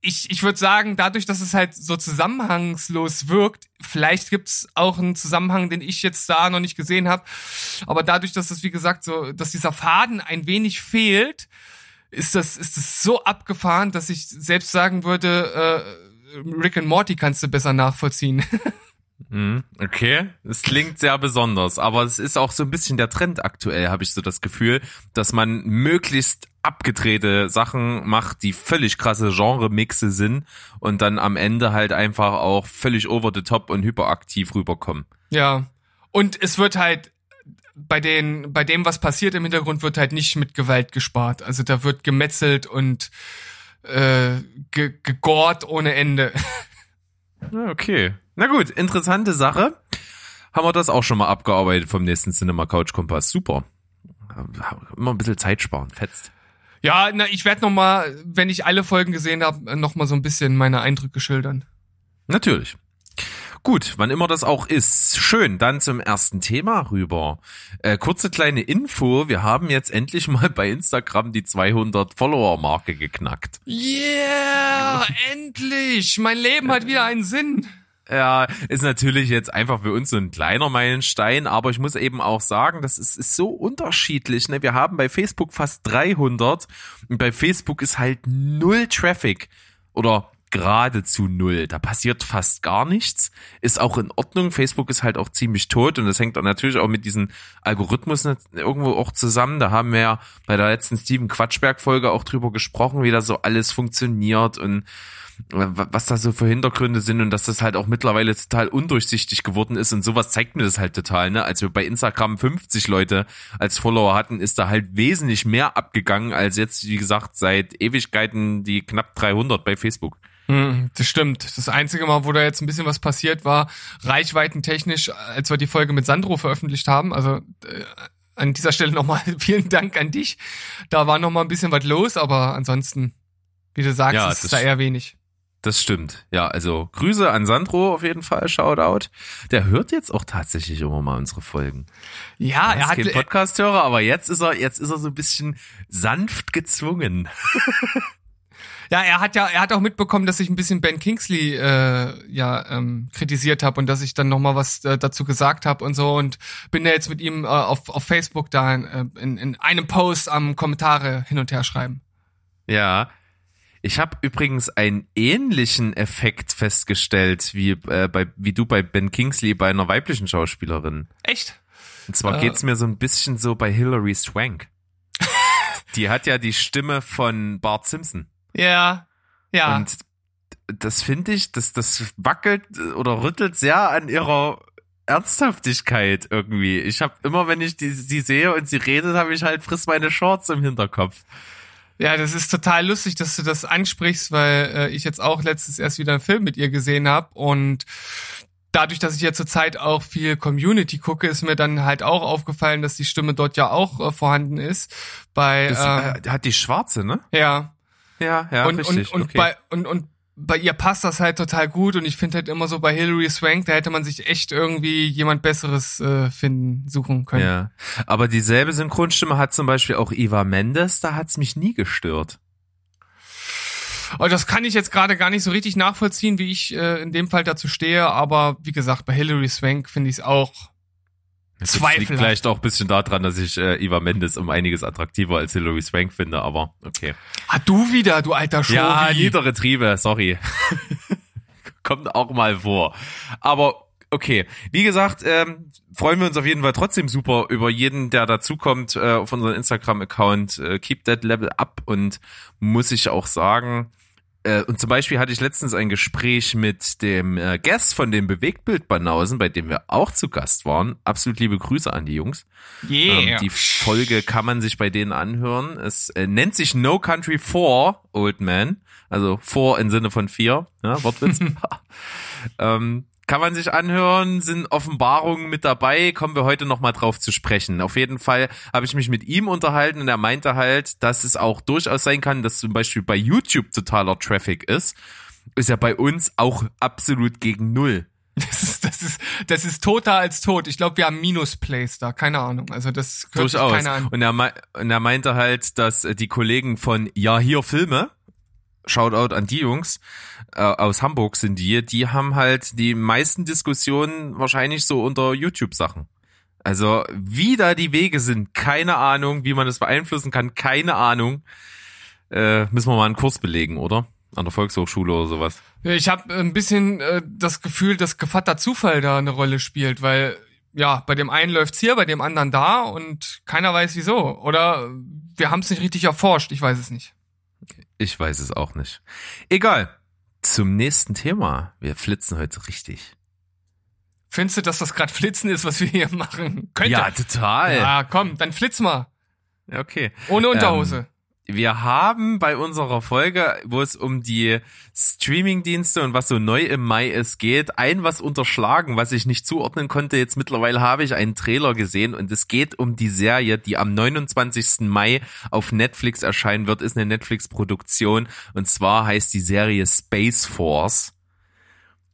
ich ich würde sagen dadurch dass es halt so zusammenhangslos wirkt vielleicht gibt's auch einen Zusammenhang den ich jetzt da noch nicht gesehen habe aber dadurch dass es wie gesagt so dass dieser Faden ein wenig fehlt ist das ist es so abgefahren dass ich selbst sagen würde äh, Rick and Morty kannst du besser nachvollziehen okay, es klingt sehr besonders, aber es ist auch so ein bisschen der Trend aktuell, habe ich so das Gefühl, dass man möglichst abgedrehte Sachen macht, die völlig krasse Genre-Mixe sind und dann am Ende halt einfach auch völlig over the top und hyperaktiv rüberkommen. Ja, und es wird halt bei den, bei dem, was passiert im Hintergrund, wird halt nicht mit Gewalt gespart. Also da wird gemetzelt und äh, ge gegort ohne Ende. Okay. Na gut, interessante Sache. Haben wir das auch schon mal abgearbeitet vom nächsten Cinema Couch Kompass. Super. Immer ein bisschen Zeit sparen. Fetzt. Ja, na, ich werde noch mal, wenn ich alle Folgen gesehen habe, noch mal so ein bisschen meine Eindrücke schildern. Natürlich. Gut, wann immer das auch ist. Schön, dann zum ersten Thema rüber. Äh, kurze kleine Info, wir haben jetzt endlich mal bei Instagram die 200 Follower-Marke geknackt. Yeah, endlich! Mein Leben hat wieder einen Sinn. Ja, ist natürlich jetzt einfach für uns so ein kleiner Meilenstein, aber ich muss eben auch sagen, das ist, ist so unterschiedlich. Ne? Wir haben bei Facebook fast 300 und bei Facebook ist halt null Traffic oder geradezu null. Da passiert fast gar nichts. Ist auch in Ordnung. Facebook ist halt auch ziemlich tot und das hängt dann natürlich auch mit diesem Algorithmus irgendwo auch zusammen. Da haben wir ja bei der letzten Steven Quatschberg Folge auch drüber gesprochen, wie da so alles funktioniert und was da so für Hintergründe sind und dass das halt auch mittlerweile total undurchsichtig geworden ist und sowas zeigt mir das halt total, ne? Als wir bei Instagram 50 Leute als Follower hatten, ist da halt wesentlich mehr abgegangen als jetzt, wie gesagt, seit Ewigkeiten die knapp 300 bei Facebook. Hm, das stimmt. Das einzige Mal, wo da jetzt ein bisschen was passiert war, reichweitentechnisch, als wir die Folge mit Sandro veröffentlicht haben. Also äh, an dieser Stelle nochmal vielen Dank an dich. Da war nochmal ein bisschen was los, aber ansonsten, wie du sagst, Ja, ist da eher wenig. Das stimmt. Ja, also Grüße an Sandro auf jeden Fall, Shoutout. Der hört jetzt auch tatsächlich immer mal unsere Folgen. Ja, Er er hat, kein Podcast-Hörer, aber jetzt ist er, jetzt ist er so ein bisschen sanft gezwungen. ja, er hat ja, er hat auch mitbekommen, dass ich ein bisschen Ben Kingsley äh, ja ähm, kritisiert habe und dass ich dann nochmal was äh, dazu gesagt habe und so und bin da jetzt mit ihm äh, auf, auf Facebook da äh, in, in einem Post am Kommentare hin und her schreiben. Ja. Ich habe übrigens einen ähnlichen Effekt festgestellt, wie, äh, bei, wie du bei Ben Kingsley bei einer weiblichen Schauspielerin. Echt? Und zwar Äh. geht's mir so ein bisschen so bei Hilary Swank. Die hat ja die Stimme von Bart Simpson. Ja. Ja. Und das finde ich, das, das wackelt oder rüttelt sehr an ihrer Ernsthaftigkeit irgendwie. Ich habe immer, wenn ich die, sie sehe und sie redet, habe ich halt friss meine Shorts im Hinterkopf. Ja, das ist total lustig, dass du das ansprichst, weil äh, ich jetzt auch letztens erst wieder einen Film mit ihr gesehen habe und dadurch, dass ich ja zurzeit auch viel Community gucke, ist mir dann halt auch aufgefallen, dass die Stimme dort ja auch äh, vorhanden ist. Bei Das ähm, äh, hat die Schwarze, ne? ja Ja, ja, und, richtig. und, und okay. bei und, und bei ihr passt das halt total gut und ich finde halt immer so bei Hilary Swank, da hätte man sich echt irgendwie jemand Besseres äh, finden, suchen können. ja. Aber dieselbe Synchronstimme hat zum Beispiel auch Eva Mendes, da hat's mich nie gestört. Aber das kann ich jetzt gerade gar nicht so richtig nachvollziehen, wie ich äh, in dem Fall dazu stehe, aber wie gesagt, bei Hilary Swank finde ich es auch Das liegt zweifelhaft. vielleicht auch ein bisschen daran, dass ich äh, Eva Mendes um einiges attraktiver als Hilary Swank finde, aber okay. Ah, du wieder, du alter Show. Ja, niedere Triebe, sorry. Kommt auch mal vor. Aber okay, wie gesagt, ähm, freuen wir uns auf jeden Fall trotzdem super über jeden, der dazukommt äh, auf unseren Instagram-Account. Äh, keep that level up und muss ich auch sagen, äh, und zum Beispiel hatte ich letztens ein Gespräch mit dem äh, Guest von den Bewegtbildbanausen, bei dem wir auch zu Gast waren. Absolut liebe Grüße an die Jungs. Yeah. Ähm, die Folge kann man sich bei denen anhören. Es äh, nennt sich No Country for Old Man. Also for im Sinne von vier. Ja, Wortwitz. ähm, kann man sich anhören, sind Offenbarungen mit dabei, kommen wir heute nochmal drauf zu sprechen. Auf jeden Fall habe ich mich mit ihm unterhalten und er meinte halt, dass es auch durchaus sein kann, dass zum Beispiel bei YouTube totaler Traffic ist. Ist ja bei uns auch absolut gegen null. Das ist, das ist, das ist toter als tot. Ich glaube, wir haben Minusplays da. Keine Ahnung. Also das hört sich Durchaus. keiner an. Und er, und er meinte halt, dass die Kollegen von Ja, hier Filme, Shoutout an die Jungs, äh, aus Hamburg sind die, die haben halt die meisten Diskussionen wahrscheinlich so unter YouTube-Sachen. Also, wie da die Wege sind, keine Ahnung, wie man das beeinflussen kann, keine Ahnung. Äh, müssen wir mal einen Kurs belegen, oder? An der Volkshochschule oder sowas. Ich habe ein bisschen äh, das Gefühl, dass Gevatter Zufall da eine Rolle spielt, weil ja, bei dem einen läuft's hier, bei dem anderen da und keiner weiß wieso. Oder wir haben es nicht richtig erforscht, ich weiß es nicht. Ich weiß es auch nicht. Egal. Zum nächsten Thema. Wir flitzen heute richtig. Findest du, dass das gerade Flitzen ist, was wir hier machen? Könnte. Ja, total. Ja, komm, dann flitz mal. Okay. Ohne Unterhose. Wir haben bei unserer Folge, wo es um die Streamingdienste und was so neu im Mai ist geht, ein was unterschlagen, was ich nicht zuordnen konnte. Jetzt mittlerweile habe ich einen Trailer gesehen und es geht um die Serie, die am 29. Mai auf Netflix erscheinen wird, ist eine Netflix-Produktion und zwar heißt die Serie Space Force.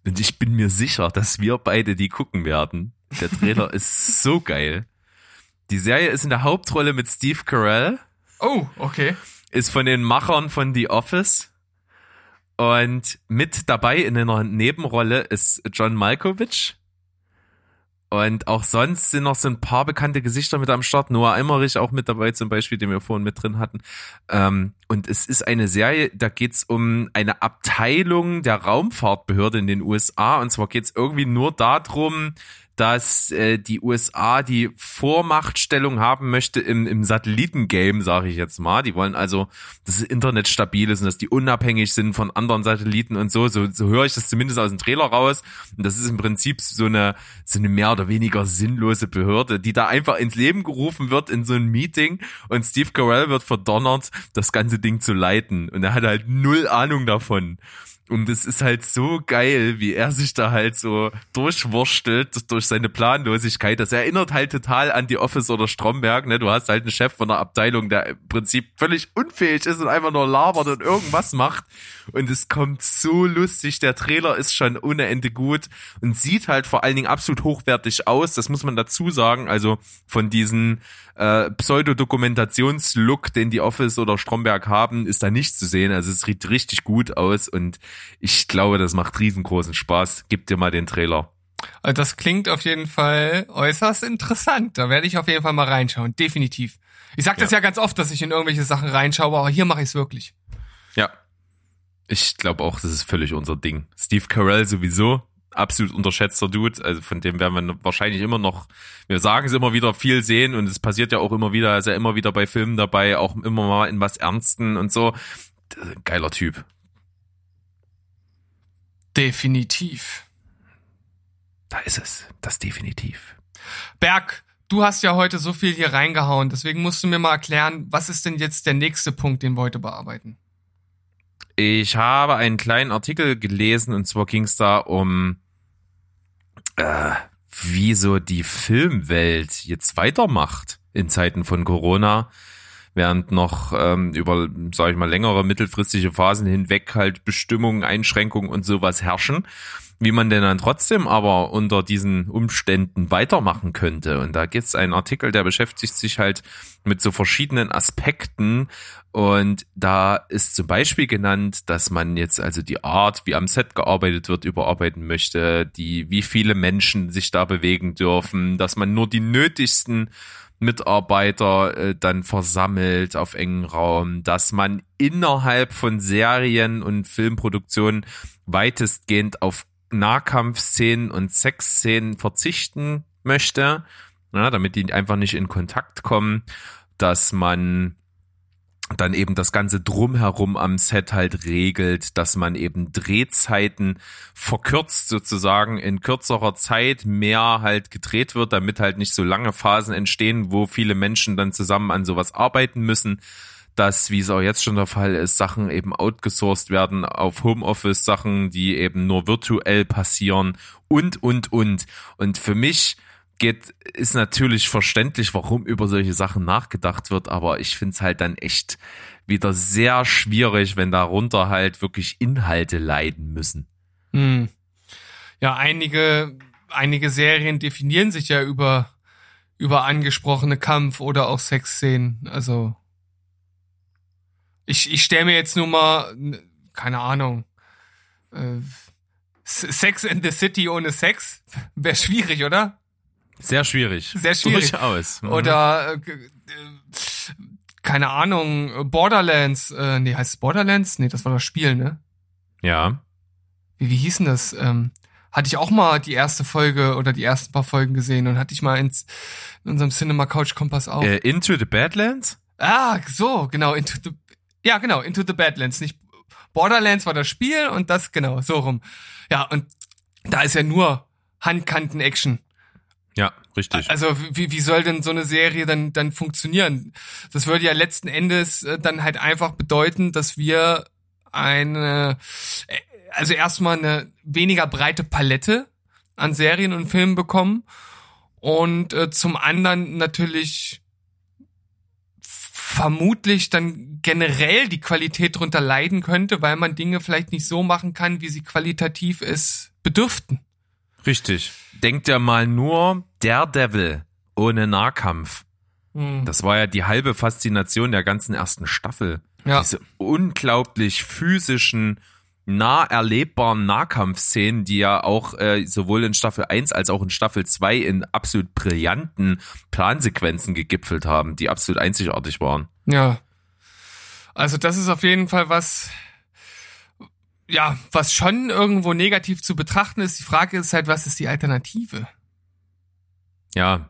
Und ich bin mir sicher, dass wir beide die gucken werden. Der Trailer ist so geil. Die Serie ist in der Hauptrolle mit Steve Carell Oh, okay. ist von den Machern von The Office. Und mit dabei in einer Nebenrolle ist John Malkovich. Und auch sonst sind noch so ein paar bekannte Gesichter mit am Start. Noah Emmerich auch mit dabei zum Beispiel, den wir vorhin mit drin hatten. Ähm, und es ist eine Serie, da geht's um eine Abteilung der Raumfahrtbehörde in den USA. Und zwar geht's irgendwie nur darum, dass äh, die USA die Vormachtstellung haben möchte im, im Satellitengame, sage ich jetzt mal. Die wollen also, dass das Internet stabil ist und dass die unabhängig sind von anderen Satelliten und so. So, so höre ich das zumindest aus dem Trailer raus. Und das ist im Prinzip so eine, so eine mehr oder weniger sinnlose Behörde, die da einfach ins Leben gerufen wird in so ein Meeting und Steve Carell wird verdonnert, das ganze Ding zu leiten. Und er hat halt null Ahnung davon. Und es ist halt so geil, wie er sich da halt so durchwurstelt durch seine Planlosigkeit. Das erinnert halt total an die Office oder Stromberg. Ne? Du hast halt einen Chef von einer Abteilung, der im Prinzip völlig unfähig ist und einfach nur labert und irgendwas macht. Und es kommt so lustig. Der Trailer ist schon ohne Ende gut und sieht halt vor allen Dingen absolut hochwertig aus. Das muss man dazu sagen. Also von diesen äh, Pseudodokumentationslook, den die Office oder Stromberg haben, ist da nichts zu sehen. Also es sieht richtig gut aus und ich glaube, das macht riesengroßen Spaß. Gib dir mal den Trailer. Also das klingt auf jeden Fall äußerst interessant. Da werde ich auf jeden Fall mal reinschauen. Definitiv. Ich sag das ja, ganz oft, dass ich in irgendwelche Sachen reinschaue, aber hier mache ich es wirklich. Ja. Ich glaube auch, das ist völlig unser Ding. Steve Carell sowieso, absolut unterschätzter Dude. Also von dem werden wir wahrscheinlich immer noch, wir sagen es immer wieder, viel sehen und es passiert ja auch immer wieder, er ist ja immer wieder bei Filmen dabei, auch immer mal in was Ernsten und so. Geiler Typ. Definitiv. Da ist es. Das definitiv. Berg, du hast ja heute so viel hier reingehauen, deswegen musst du mir mal erklären, was ist denn jetzt der nächste Punkt, den wir heute bearbeiten? Ich habe einen kleinen Artikel gelesen und zwar ging es da um, äh, wie so die Filmwelt jetzt weitermacht in Zeiten von Corona. Während noch ähm, über, sage ich mal, längere mittelfristige Phasen hinweg halt Bestimmungen, Einschränkungen und sowas herrschen wie man denn dann trotzdem aber unter diesen Umständen weitermachen könnte. Und da gibt's einen Artikel, der beschäftigt sich halt mit so verschiedenen Aspekten. Und da ist zum Beispiel genannt, dass man jetzt also die Art, wie am Set gearbeitet wird, überarbeiten möchte, die, wie viele Menschen sich da bewegen dürfen, dass man nur die nötigsten Mitarbeiter äh, dann versammelt auf engen Raum, dass man innerhalb von Serien und Filmproduktionen weitestgehend auf Nahkampfszenen und Sexszenen verzichten möchte, ja, damit die einfach nicht in Kontakt kommen, dass man dann eben das ganze drumherum am Set halt regelt, dass man eben Drehzeiten verkürzt sozusagen in kürzerer Zeit mehr halt gedreht wird, damit halt nicht so lange Phasen entstehen, wo viele Menschen dann zusammen an sowas arbeiten müssen dass, wie es auch jetzt schon der Fall ist, Sachen eben outgesourced werden auf Homeoffice, Sachen, die eben nur virtuell passieren und, und, und. Und für mich geht, ist natürlich verständlich, warum über solche Sachen nachgedacht wird, aber ich finde es halt dann echt wieder sehr schwierig, wenn darunter halt wirklich Inhalte leiden müssen. Hm. Ja, einige, einige Serien definieren sich ja über, über angesprochene Kampf- oder auch Sexszenen. Also ich, ich stelle mir jetzt nur mal, keine Ahnung, äh, Sex in the City ohne Sex wäre schwierig, oder? Sehr schwierig. Sehr schwierig. Durchaus. Mhm. Oder äh, keine Ahnung, Borderlands, äh, nee, heißt es Borderlands? Nee, das war das Spiel, ne? Ja. Wie, wie hieß denn das? Ähm, hatte ich auch mal die erste Folge oder die ersten paar Folgen gesehen und hatte ich mal ins, in unserem Cinema Couch Kompass auch. Äh, Into the Badlands? Ah, so, genau, Into the ja, genau, Into the Badlands. Nicht Borderlands war das Spiel und das, genau, so rum. Ja, und da ist ja nur Handkanten-Action. Ja, richtig. Also wie, wie soll denn so eine Serie dann, dann funktionieren? Das würde ja letzten Endes äh, dann halt einfach bedeuten, dass wir eine, äh, also erstmal eine weniger breite Palette an Serien und Filmen bekommen und äh, zum anderen natürlich vermutlich dann generell die Qualität drunter leiden könnte, weil man Dinge vielleicht nicht so machen kann, wie sie qualitativ es bedürften. Richtig. Denkt ja mal nur Daredevil ohne Nahkampf. Hm. Das war ja die halbe Faszination der ganzen ersten Staffel. Ja. Diese unglaublich physischen, nah erlebbaren Nahkampfszenen, die ja auch äh, sowohl in Staffel 1 als auch in Staffel 2 in absolut brillanten Plansequenzen gegipfelt haben, die absolut einzigartig waren. Ja. Also das ist auf jeden Fall was, ja, was schon irgendwo negativ zu betrachten ist. Die Frage ist halt, was ist die Alternative? Ja,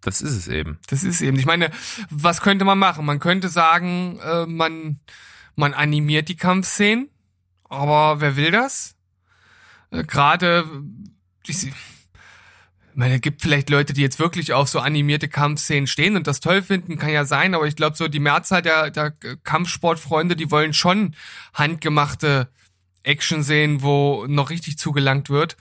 das ist es eben. Das ist eben, ich meine, was könnte man machen? Man könnte sagen, äh, man, man animiert die Kampfszenen, aber wer will das? Äh, Gerade, ich ich meine, es gibt vielleicht Leute, die jetzt wirklich auf so animierte Kampfszenen stehen und das toll finden, kann ja sein, aber ich glaube, so die Mehrzahl der, der Kampfsportfreunde, die wollen schon handgemachte Action sehen, wo noch richtig zugelangt wird.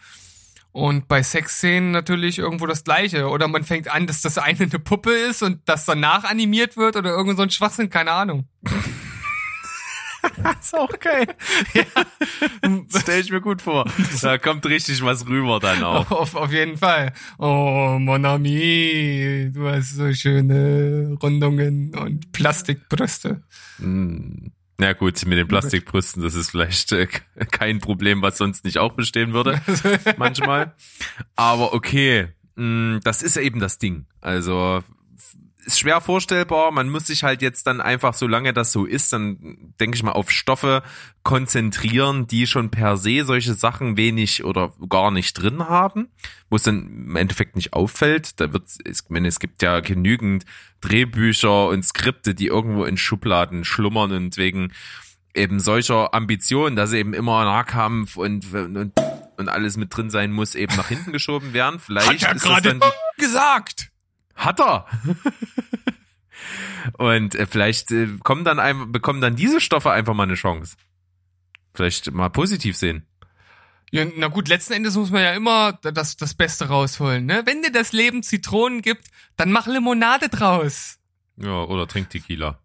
Und bei Sexszenen natürlich irgendwo das Gleiche. Oder man fängt an, dass das eine eine Puppe ist und das danach animiert wird oder irgend so ein Schwachsinn, keine Ahnung. ist auch geil. Das stell ich mir gut vor. Da kommt richtig was rüber dann auch. Auf, auf jeden Fall. Oh, Mon ami, du hast so schöne Rundungen und Plastikbrüste. Hm. Na gut, mit den Plastikbrüsten, das ist vielleicht äh, kein Problem, was sonst nicht auch bestehen würde, manchmal. Aber okay, mh, das ist eben das Ding. Also ist schwer vorstellbar. Man muss sich halt jetzt dann einfach, solange das so ist, dann denke ich mal auf Stoffe konzentrieren, die schon per se solche Sachen wenig oder gar nicht drin haben, wo es dann im Endeffekt nicht auffällt. Da wird, ich meine, es gibt ja genügend Drehbücher und Skripte, die irgendwo in Schubladen schlummern und wegen eben solcher Ambitionen, dass eben immer Nahkampf und, und, und alles mit drin sein muss, eben nach hinten geschoben werden. Vielleicht Hat er gerade gesagt. Hat er. Und äh, vielleicht äh, kommen dann ein, bekommen dann diese Stoffe einfach mal eine Chance. Vielleicht mal positiv sehen. Ja, na gut, letzten Endes muss man ja immer das, das Beste rausholen, ne? Wenn dir das Leben Zitronen gibt, dann mach Limonade draus. Ja, oder trink Tequila.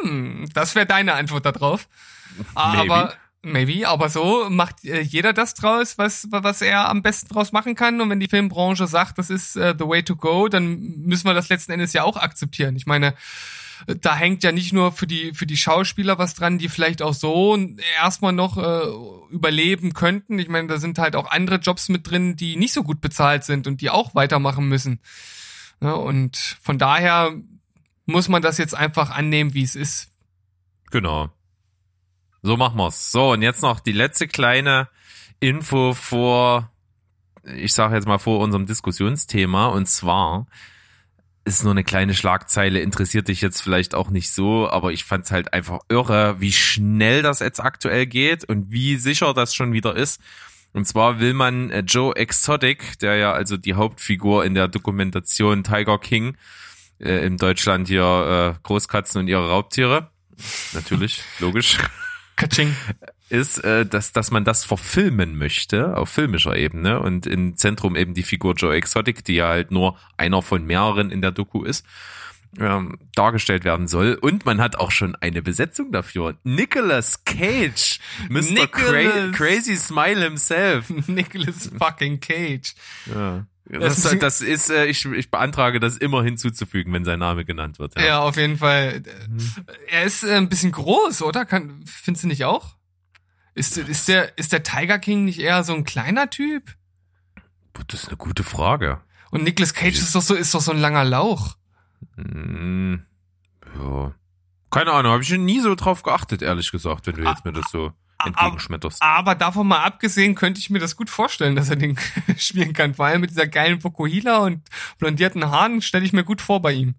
Hm, das wäre deine Antwort darauf. Aber maybe, aber so macht äh, jeder das draus, was was er am besten draus machen kann. Und wenn die Filmbranche sagt, das ist äh, the way to go, dann müssen wir das letzten Endes ja auch akzeptieren. Ich meine, da hängt ja nicht nur für die für die Schauspieler was dran, die vielleicht auch so erstmal noch äh, überleben könnten. Ich meine, da sind halt auch andere Jobs mit drin, die nicht so gut bezahlt sind und die auch weitermachen müssen. Ja, und von daher muss man das jetzt einfach annehmen, wie es ist. Genau. So machen wir's. So, und jetzt noch die letzte kleine Info vor, ich sage jetzt mal vor unserem Diskussionsthema. Und zwar ist nur eine kleine Schlagzeile, interessiert dich jetzt vielleicht auch nicht so, aber ich fand's halt einfach irre, wie schnell das jetzt aktuell geht und wie sicher das schon wieder ist. Und zwar will man äh, Joe Exotic, der ja also die Hauptfigur in der Dokumentation Tiger King, äh, in Deutschland hier äh, Großkatzen und ihre Raubtiere, natürlich, logisch, Katsching. ist, äh, dass, dass man das verfilmen möchte auf filmischer Ebene und im Zentrum eben die Figur Joe Exotic, die ja halt nur einer von mehreren in der Doku ist, ähm, dargestellt werden soll. Und man hat auch schon eine Besetzung dafür. Nicolas Cage, Mr. Cra Nicolas. Crazy Smile himself. Nicholas fucking Cage. Ja. Das ist Das, ist, äh, ich, ich beantrage das immer hinzuzufügen, wenn sein Name genannt wird. Ja, auf jeden Fall. Er ist äh, ein bisschen groß, oder? Kann, findest du nicht auch? Ist, ist der, ist der Tiger King nicht eher so ein kleiner Typ? Das ist eine gute Frage. Und Nicolas Cage ist doch so, ist doch so ein langer Lauch. Hm, ja. Keine Ahnung, habe ich nie so drauf geachtet, ehrlich gesagt, wenn du jetzt mir das so entgegenschmetterst. Aber davon mal abgesehen, könnte ich mir das gut vorstellen, dass er den spielen kann. Vor allem mit dieser geilen Vokuhila und blondierten Haaren stelle ich mir gut vor bei ihm.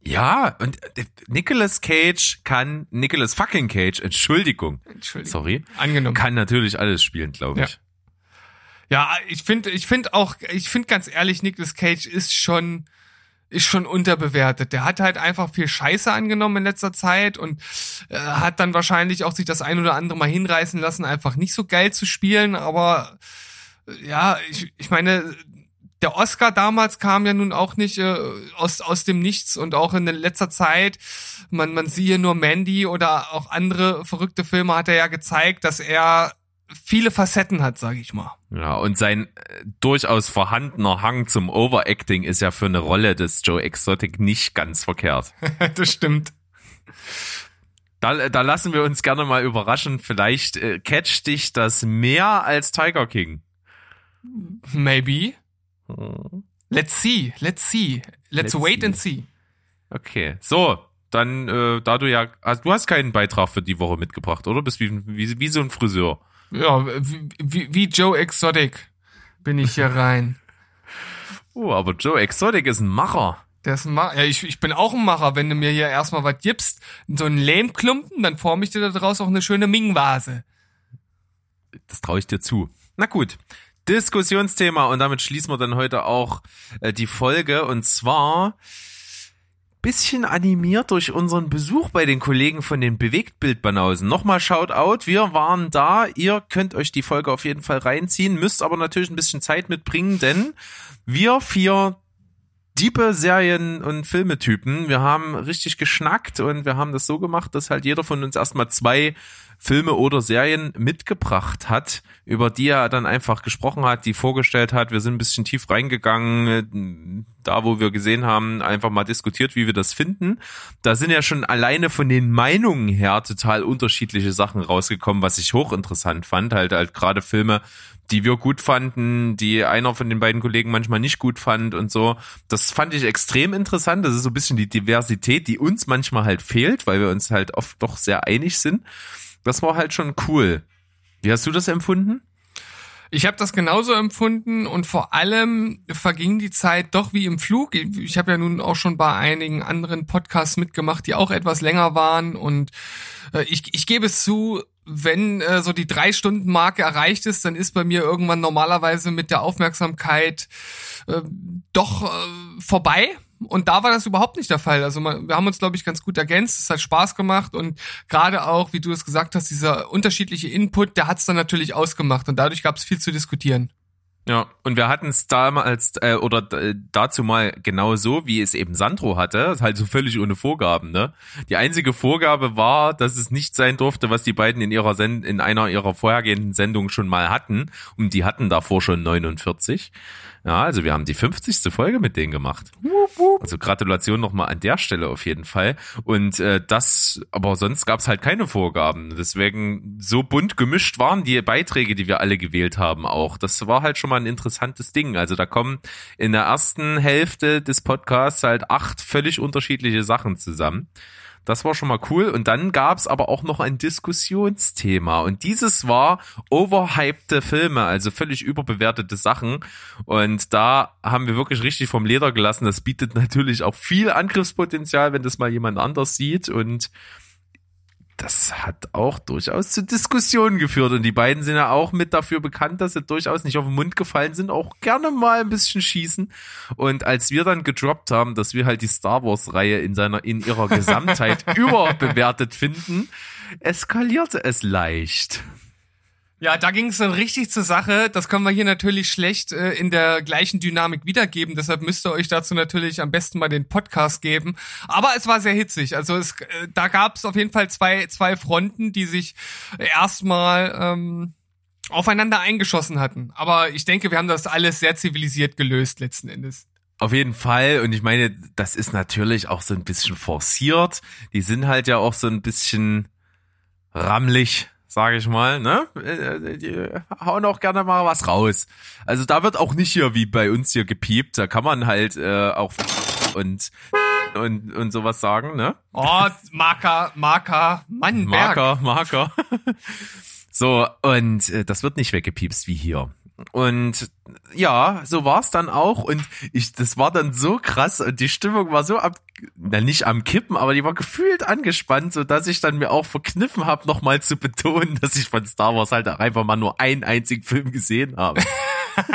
Ja, und äh, Nicolas Cage kann, Nicolas fucking Cage, Entschuldigung, Entschuldigung. sorry, Angenommen. kann natürlich alles spielen, glaube Ja. ich. Ja, ich finde, ich finde auch, ich finde ganz ehrlich, Nicolas Cage ist schon, ist schon unterbewertet. Der hat halt einfach viel Scheiße angenommen in letzter Zeit und äh, hat dann wahrscheinlich auch sich das ein oder andere mal hinreißen lassen, einfach nicht so geil zu spielen. Aber äh, ja, ich, ich meine, der Oscar damals kam ja nun auch nicht äh, aus, aus dem Nichts und auch in letzter Zeit, man, man siehe nur Mandy oder auch andere verrückte Filme, hat er ja gezeigt, dass er viele Facetten hat, sage ich mal. Ja, und sein äh, durchaus vorhandener Hang zum Overacting ist ja für eine Rolle des Joe Exotic nicht ganz verkehrt. das stimmt. Da, da lassen wir uns gerne mal überraschen. Vielleicht äh, catcht dich das mehr als Tiger King. Maybe. Hm. Let's see, let's see. Let's, Let's wait see. and see. Okay, so, dann, äh, da du ja, also du hast keinen Beitrag für die Woche mitgebracht, oder? Bist wie, wie, wie so ein Friseur. Ja, wie, wie, Joe Exotic bin ich hier rein. Oh, aber Joe Exotic ist ein Macher. Der ist ein Ma ja, ich, ich bin auch ein Macher. Wenn du mir hier erstmal was gibst, so einen Lehmklumpen, dann forme ich dir daraus auch eine schöne Ming-Vase. Das traue ich dir zu. Na gut. Diskussionsthema und damit schließen wir dann heute auch äh, die Folge und zwar bisschen animiert durch unseren Besuch bei den Kollegen von den Bewegtbildbanausen. Nochmal Shoutout, wir waren da, ihr könnt euch die Folge auf jeden Fall reinziehen, müsst aber natürlich ein bisschen Zeit mitbringen, denn wir vier diepe Serien- und Filmetypen. Wir haben richtig geschnackt und wir haben das so gemacht, dass halt jeder von uns erstmal zwei Filme oder Serien mitgebracht hat, über die er dann einfach gesprochen hat, die vorgestellt hat. Wir sind ein bisschen tief reingegangen, da wo wir gesehen haben, einfach mal diskutiert, wie wir das finden. Da sind ja schon alleine von den Meinungen her total unterschiedliche Sachen rausgekommen, was ich hochinteressant fand. Halt halt gerade Filme, die wir gut fanden, die einer von den beiden Kollegen manchmal nicht gut fand und so. Das fand ich extrem interessant. Das ist so ein bisschen die Diversität, die uns manchmal halt fehlt, weil wir uns halt oft doch sehr einig sind. Das war halt schon cool. Wie hast du das empfunden? Ich habe das genauso empfunden und vor allem verging die Zeit doch wie im Flug. Ich habe ja nun auch schon bei einigen anderen Podcasts mitgemacht, die auch etwas länger waren und äh, ich, ich gebe es zu, wenn äh, so die drei Stunden Marke erreicht ist, dann ist bei mir irgendwann normalerweise mit der Aufmerksamkeit äh, doch äh, vorbei. Und da war das überhaupt nicht der Fall. Also wir haben uns, glaube ich, ganz gut ergänzt. Es hat Spaß gemacht und gerade auch, wie du es gesagt hast, dieser unterschiedliche Input, der hat es dann natürlich ausgemacht und dadurch gab es viel zu diskutieren. Ja, und wir hatten es damals äh, oder äh, dazu mal genau so, wie es eben Sandro hatte, halt so völlig ohne Vorgaben, ne? Die einzige Vorgabe war, dass es nicht sein durfte, was die beiden in ihrer Send in einer ihrer vorhergehenden Sendungen schon mal hatten und die hatten davor schon 49. Ja, also wir haben die 50. Folge mit denen gemacht. Also Gratulation nochmal an der Stelle auf jeden Fall. Und äh, das, aber sonst gab es halt keine Vorgaben. Deswegen so bunt gemischt waren die Beiträge, die wir alle gewählt haben auch. Das war halt schon mal ein interessantes Ding. Also da kommen in der ersten Hälfte des Podcasts halt acht völlig unterschiedliche Sachen zusammen. Das war schon mal cool. Und dann gab's aber auch noch ein Diskussionsthema. Und dieses war overhypte Filme, also völlig überbewertete Sachen. Und da haben wir wirklich richtig vom Leder gelassen. Das bietet natürlich auch viel Angriffspotenzial, wenn das mal jemand anders sieht. Und das hat auch durchaus zu Diskussionen geführt. Und die beiden sind ja auch mit dafür bekannt, dass sie durchaus nicht auf den Mund gefallen sind, auch gerne mal ein bisschen schießen. Und als wir dann gedroppt haben, dass wir halt die Star Wars Reihe in seiner, in ihrer Gesamtheit überbewertet finden, eskalierte es leicht. Ja, da ging es dann richtig zur Sache. Das können wir hier natürlich schlecht äh, in der gleichen Dynamik wiedergeben. Deshalb müsst ihr euch dazu natürlich am besten mal den Podcast geben. Aber es war sehr hitzig. Also es, äh, da gab es auf jeden Fall zwei, zwei Fronten, die sich erstmal ähm, aufeinander eingeschossen hatten. Aber ich denke, wir haben das alles sehr zivilisiert gelöst letzten Endes. Auf jeden Fall. Und ich meine, das ist natürlich auch so ein bisschen forciert. Die sind halt ja auch so ein bisschen rammlich sage ich mal, ne? Die hauen auch gerne mal was raus. Also da wird auch nicht hier wie bei uns hier gepiept, da kann man halt äh, auch und und und sowas sagen, ne? Oh, Marker, Marker, Mann, Marker, Marker. so und äh, das wird nicht weggepiepst wie hier. Und ja, so war's dann auch. Und ich, das war dann so krass und die Stimmung war so ab, na nicht am Kippen, aber die war gefühlt angespannt, so dass ich dann mir auch verkniffen habe, nochmal zu betonen, dass ich von Star Wars halt auch einfach mal nur einen einzigen Film gesehen habe.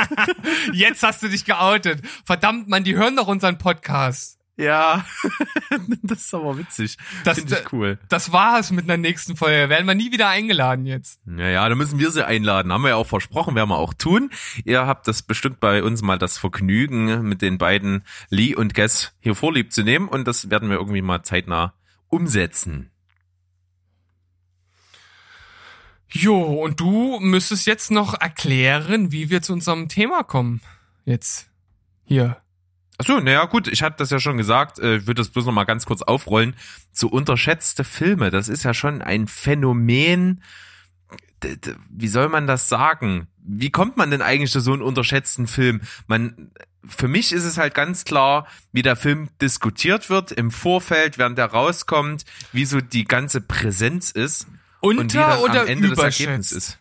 Jetzt hast du dich geoutet. Verdammt, man, die hören doch unseren Podcast. Ja, das ist aber witzig. Das, Finde ich cool. Das war es mit einer nächsten Folge. Werden wir nie wieder eingeladen jetzt. Naja, da müssen wir sie einladen. Haben wir ja auch versprochen, werden wir auch tun. Ihr habt das bestimmt bei uns mal das Vergnügen, mit den beiden Lee und Guess hier vorlieb zu nehmen. Und das werden wir irgendwie mal zeitnah umsetzen. Jo, und du müsstest jetzt noch erklären, wie wir zu unserem Thema kommen. Jetzt. Hier. Achso, naja, gut, ich hatte das ja schon gesagt, äh, ich würde das bloß noch mal ganz kurz aufrollen. Zu unterschätzte Filme, das ist ja schon ein Phänomen. Wie soll man das sagen? Wie kommt man denn eigentlich zu so einem unterschätzten Film? Man, für mich ist es halt ganz klar, wie der Film diskutiert wird im Vorfeld, während er rauskommt, wie so die ganze Präsenz ist und wie Unter dann oder am Ende das Ergebnis überschätzt? ist.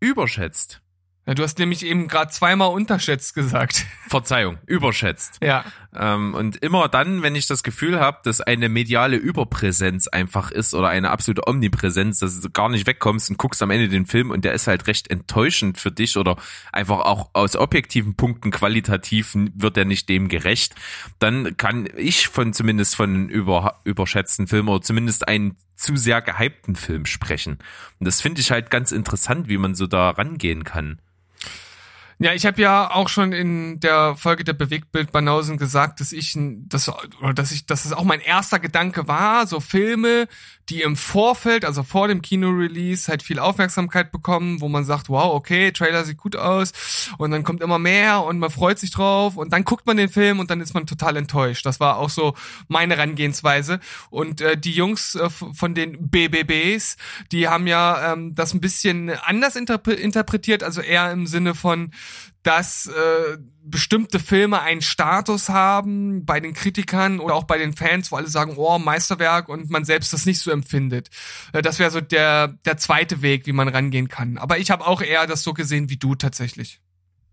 Überschätzt. Ja, du hast nämlich eben gerade zweimal unterschätzt gesagt. Verzeihung, überschätzt. Ja. Ähm, und immer dann, wenn ich das Gefühl habe, dass eine mediale Überpräsenz einfach ist oder eine absolute Omnipräsenz, dass du gar nicht wegkommst und guckst am Ende den Film und der ist halt recht enttäuschend für dich oder einfach auch aus objektiven Punkten qualitativ wird er nicht dem gerecht, dann kann ich von zumindest von einem über, überschätzten Film oder zumindest einen zu sehr gehypten Film sprechen. Und das finde ich halt ganz interessant, wie man so da rangehen kann. Ja, ich habe ja auch schon in der Folge der Bewegtbild-Banausen gesagt, dass ich n- das oder dass ich dass es auch mein erster Gedanke war, so Filme, die im Vorfeld, also vor dem Kino-Release halt viel Aufmerksamkeit bekommen, wo man sagt, wow, okay, Trailer sieht gut aus. Und dann kommt immer mehr und man freut sich drauf. Und dann guckt man den Film und dann ist man total enttäuscht. Das war auch so meine Herangehensweise. Und äh, die Jungs äh, von den BBBs, die haben ja ähm, das ein bisschen anders interpre interpretiert, also eher im Sinne von dass äh, bestimmte Filme einen Status haben bei den Kritikern oder auch bei den Fans, wo alle sagen, oh, Meisterwerk und man selbst das nicht so empfindet. Äh, das wäre so der, der zweite Weg, wie man rangehen kann. Aber ich habe auch eher das so gesehen wie du tatsächlich.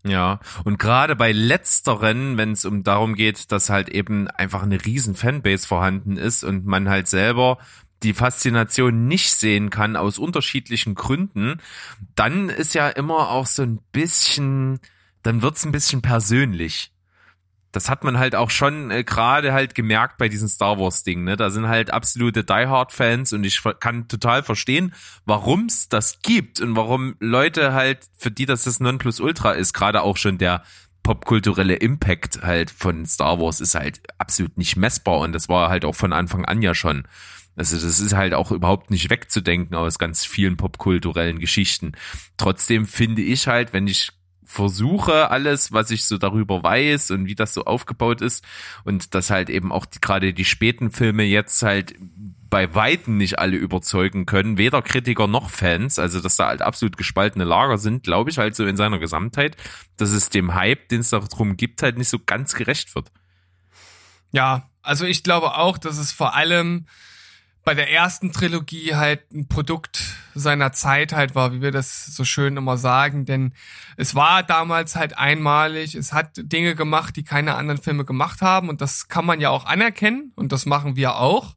Ja, und gerade bei letzteren, wenn es um darum geht, dass halt eben einfach eine riesen Fanbase vorhanden ist und man halt selber die Faszination nicht sehen kann aus unterschiedlichen Gründen, dann ist ja immer auch so ein bisschen, dann wird's ein bisschen persönlich. das hat man halt auch schon äh, gerade halt gemerkt bei diesem Star Wars Ding, ne? Da sind halt absolute Die Hard Fans und ich kann total verstehen, warum's das gibt und warum Leute halt für die das das Nonplusultra ist, gerade auch schon der popkulturelle Impact halt von Star Wars ist halt absolut nicht messbar und das war halt auch von Anfang an ja schon. Also das ist halt auch überhaupt nicht wegzudenken aus ganz vielen popkulturellen Geschichten. Trotzdem finde ich halt, wenn ich versuche alles, was ich so darüber weiß und wie das so aufgebaut ist und dass halt eben auch die, gerade die späten Filme jetzt halt bei Weitem nicht alle überzeugen können, weder Kritiker noch Fans, also dass da halt absolut gespaltene Lager sind, glaube ich halt so in seiner Gesamtheit, dass es dem Hype, den es darum gibt, halt nicht so ganz gerecht wird. Ja, also ich glaube auch, dass es vor allem bei der ersten Trilogie halt ein Produkt seiner Zeit halt war, wie wir das so schön immer sagen, denn es war damals halt einmalig, es hat Dinge gemacht, die keine anderen Filme gemacht haben. Und das kann man ja auch anerkennen. Und das machen wir auch.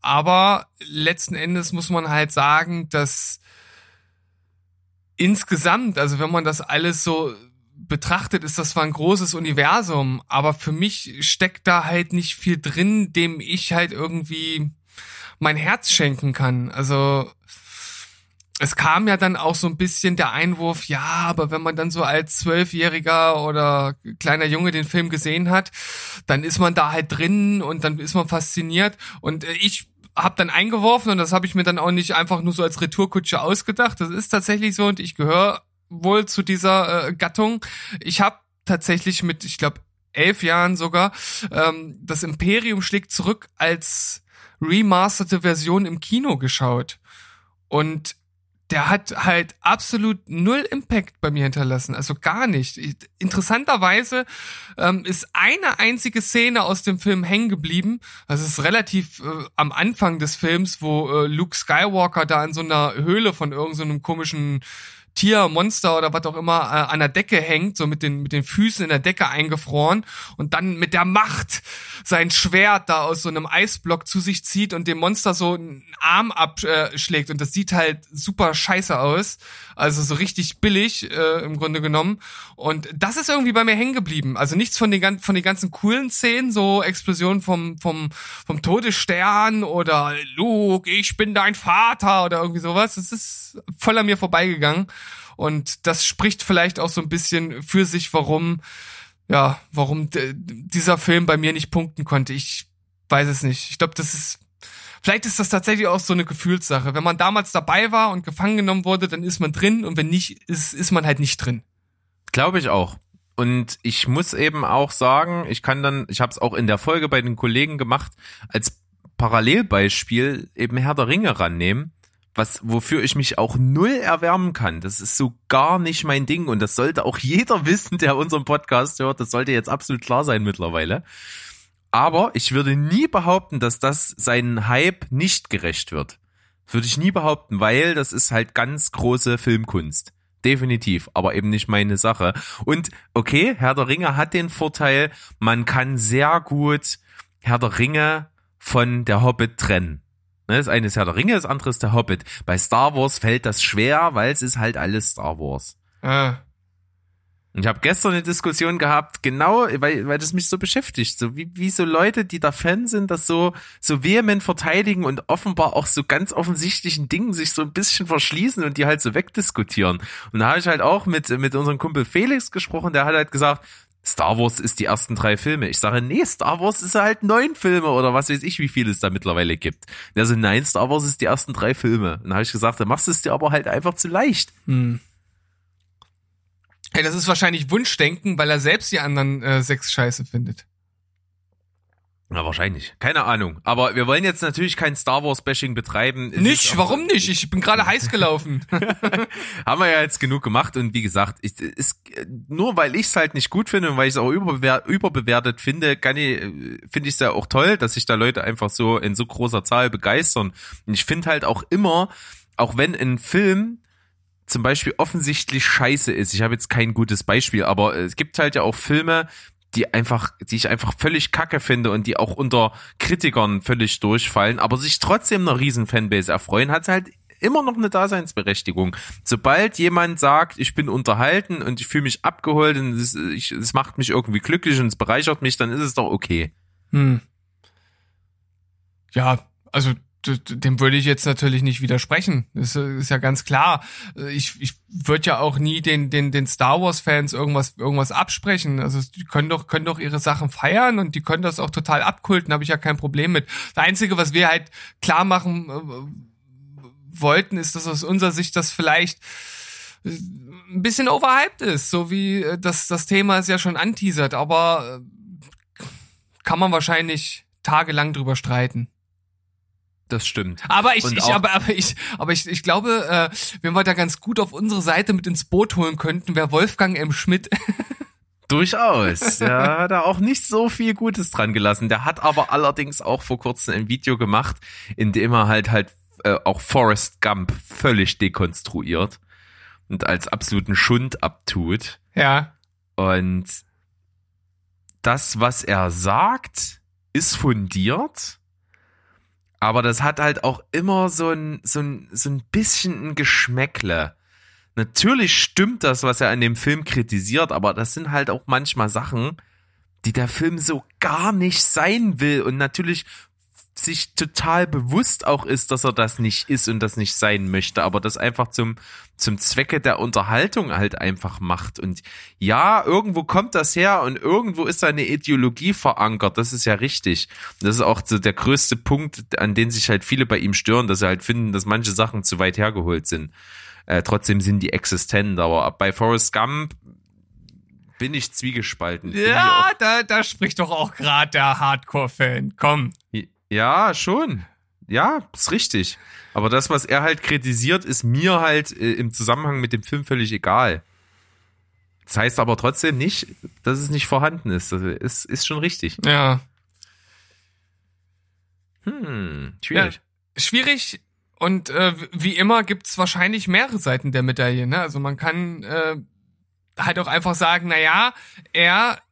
Aber letzten Endes muss man halt sagen, dass insgesamt, also wenn man das alles so betrachtet, ist das zwar ein großes Universum, aber für mich steckt da halt nicht viel drin, dem ich halt irgendwie mein Herz schenken kann. Also es kam ja dann auch so ein bisschen der Einwurf, ja, aber wenn man dann so als Zwölfjähriger oder kleiner Junge den Film gesehen hat, dann ist man da halt drin und dann ist man fasziniert. Und äh, ich habe dann eingeworfen und das habe ich mir dann auch nicht einfach nur so als Retourkutsche ausgedacht. Das ist tatsächlich so und ich gehöre wohl zu dieser äh, Gattung. Ich habe tatsächlich mit, ich glaube, elf Jahren sogar, ähm, das Imperium schlägt zurück als remasterte Version im Kino geschaut. Und der hat halt absolut null Impact bei mir hinterlassen, also gar nicht. Interessanterweise ähm, ist eine einzige Szene aus dem Film hängen geblieben. Das ist relativ äh, am Anfang des Films, wo äh, Luke Skywalker da in so einer Höhle von irgendeinem so komischen Tier, Monster oder was auch immer äh, an der Decke hängt, so mit den mit den Füßen in der Decke eingefroren und dann mit der Macht sein Schwert da aus so einem Eisblock zu sich zieht und dem Monster so einen Arm abschlägt und das sieht halt super scheiße aus, also so richtig billig äh, im Grunde genommen und das ist irgendwie bei mir hängen geblieben. Also nichts von den von den ganzen coolen Szenen, so Explosion vom vom vom Todesstern oder Luke, ich bin dein Vater oder irgendwie sowas. Das ist voll an mir vorbeigegangen. Und das spricht vielleicht auch so ein bisschen für sich, warum, ja, warum dieser Film bei mir nicht punkten konnte. Ich weiß es nicht. Ich glaube, das ist, vielleicht ist das tatsächlich auch so eine Gefühlssache. Wenn man damals dabei war und gefangen genommen wurde, dann ist man drin und wenn nicht, ist, ist man halt nicht drin. Glaube ich auch. Und ich muss eben auch sagen, ich kann dann, ich habe es auch in der Folge bei den Kollegen gemacht, als Parallelbeispiel eben Herr der Ringe rannehmen, was wofür ich mich auch null erwärmen kann. Das ist so gar nicht mein Ding und das sollte auch jeder wissen, der unseren Podcast hört. Das sollte jetzt absolut klar sein mittlerweile. Aber ich würde nie behaupten, dass das seinen Hype nicht gerecht wird. Würde ich nie behaupten, weil das ist halt ganz große Filmkunst. Definitiv, aber eben nicht meine Sache. Und okay, Herr der Ringe hat den Vorteil, man kann sehr gut Herr der Ringe von der Hobbit trennen. Ne, Das eine ist Herr der Ringe, das andere ist der Hobbit. Bei Star Wars fällt das schwer, weil es ist halt alles Star Wars. Äh, Und ich habe gestern eine Diskussion gehabt, genau, weil, weil das mich so beschäftigt, so wie, wie so Leute, die da Fan sind, das so, so vehement verteidigen und offenbar auch so ganz offensichtlichen Dingen sich so ein bisschen verschließen und die halt so wegdiskutieren. Und da habe ich halt auch mit, mit unserem Kumpel Felix gesprochen, der hat halt gesagt, Star Wars ist die ersten drei Filme. Ich sage, nee, Star Wars ist halt neun Filme oder was weiß ich, wie viel es da mittlerweile gibt. Der so, nein, Star Wars ist die ersten drei Filme. Und dann habe ich gesagt, dann machst du es dir aber halt einfach zu leicht. hm. Hey, das ist wahrscheinlich Wunschdenken, weil er selbst die anderen äh, sechs scheiße findet. Na, wahrscheinlich. Keine Ahnung. Aber wir wollen jetzt natürlich kein Star Wars Bashing betreiben. Es Nicht? Warum nicht? Ich bin gerade heiß gelaufen. Haben wir ja jetzt genug gemacht und wie gesagt, ich, ist, nur weil ich es halt nicht gut finde und weil ich es auch überbewer überbewertet finde, kann ich, finde ich es ja auch toll, dass sich da Leute einfach so in so großer Zahl begeistern. Und ich finde halt auch immer, auch wenn ein Film zum Beispiel offensichtlich scheiße ist, ich habe jetzt kein gutes Beispiel, aber es gibt halt ja auch Filme, die einfach, die ich einfach völlig kacke finde und die auch unter Kritikern völlig durchfallen, aber sich trotzdem einer riesen Fanbase erfreuen, hat halt immer noch eine Daseinsberechtigung. Sobald jemand sagt, ich bin unterhalten und ich fühle mich abgeholt und es, ich, es macht mich irgendwie glücklich und es bereichert mich, dann ist es doch okay. Hm. Ja, also dem würde ich jetzt natürlich nicht widersprechen. Das ist ja ganz klar. Ich, ich würde ja auch nie den, den, den Star Wars-Fans irgendwas, irgendwas absprechen. Also die können doch, können doch ihre Sachen feiern und die können das auch total abkulten, habe ich ja kein Problem mit. Das Einzige, was wir halt klar machen äh, wollten, ist, dass aus unserer Sicht das vielleicht äh, ein bisschen overhyped ist, so wie äh, das, das Thema es ja schon anteasert, aber kann man wahrscheinlich tagelang drüber streiten. Das stimmt. Aber ich, ich aber, aber ich, aber ich, ich glaube, äh, wenn wir da ganz gut auf unsere Seite mit ins Boot holen könnten, wäre Wolfgang M. Schmidt. Durchaus. Der hat da auch nicht so viel Gutes dran gelassen. Der hat aber allerdings auch vor kurzem ein Video gemacht, in dem er halt halt äh, auch Forrest Gump völlig dekonstruiert und als absoluten Schund abtut. ja. Und das, was er sagt, ist fundiert. Aber das hat halt auch immer so ein, so ein, so ein bisschen ein Geschmäckle. Natürlich stimmt das, was er an dem Film kritisiert, aber das sind halt auch manchmal Sachen, die der Film so gar nicht sein will und natürlich sich total bewusst auch ist, dass er das nicht ist und das nicht sein möchte, aber das einfach zum, zum Zwecke der Unterhaltung halt einfach macht. Und ja, irgendwo kommt das her und irgendwo ist seine Ideologie verankert, das ist ja richtig. Das ist auch so der größte Punkt, an den sich halt viele bei ihm stören, dass sie halt finden, dass manche Sachen zu weit hergeholt sind. Äh, trotzdem sind die existent, aber bei Forrest Gump bin ich zwiegespalten. Bin ich Ja, da, da spricht doch auch gerade der Hardcore-Fan. Komm. Ja, schon. Ja, ist richtig. Aber das, was er halt kritisiert, ist mir halt äh, im Zusammenhang mit dem Film völlig egal. Das heißt aber trotzdem nicht, dass es nicht vorhanden ist. Das ist, ist schon richtig. Ja. Hm, schwierig. Schwierig. Und äh, wie immer gibt's wahrscheinlich mehrere Seiten der Medaille. Ne? Also man kann äh, halt auch einfach sagen, na ja, er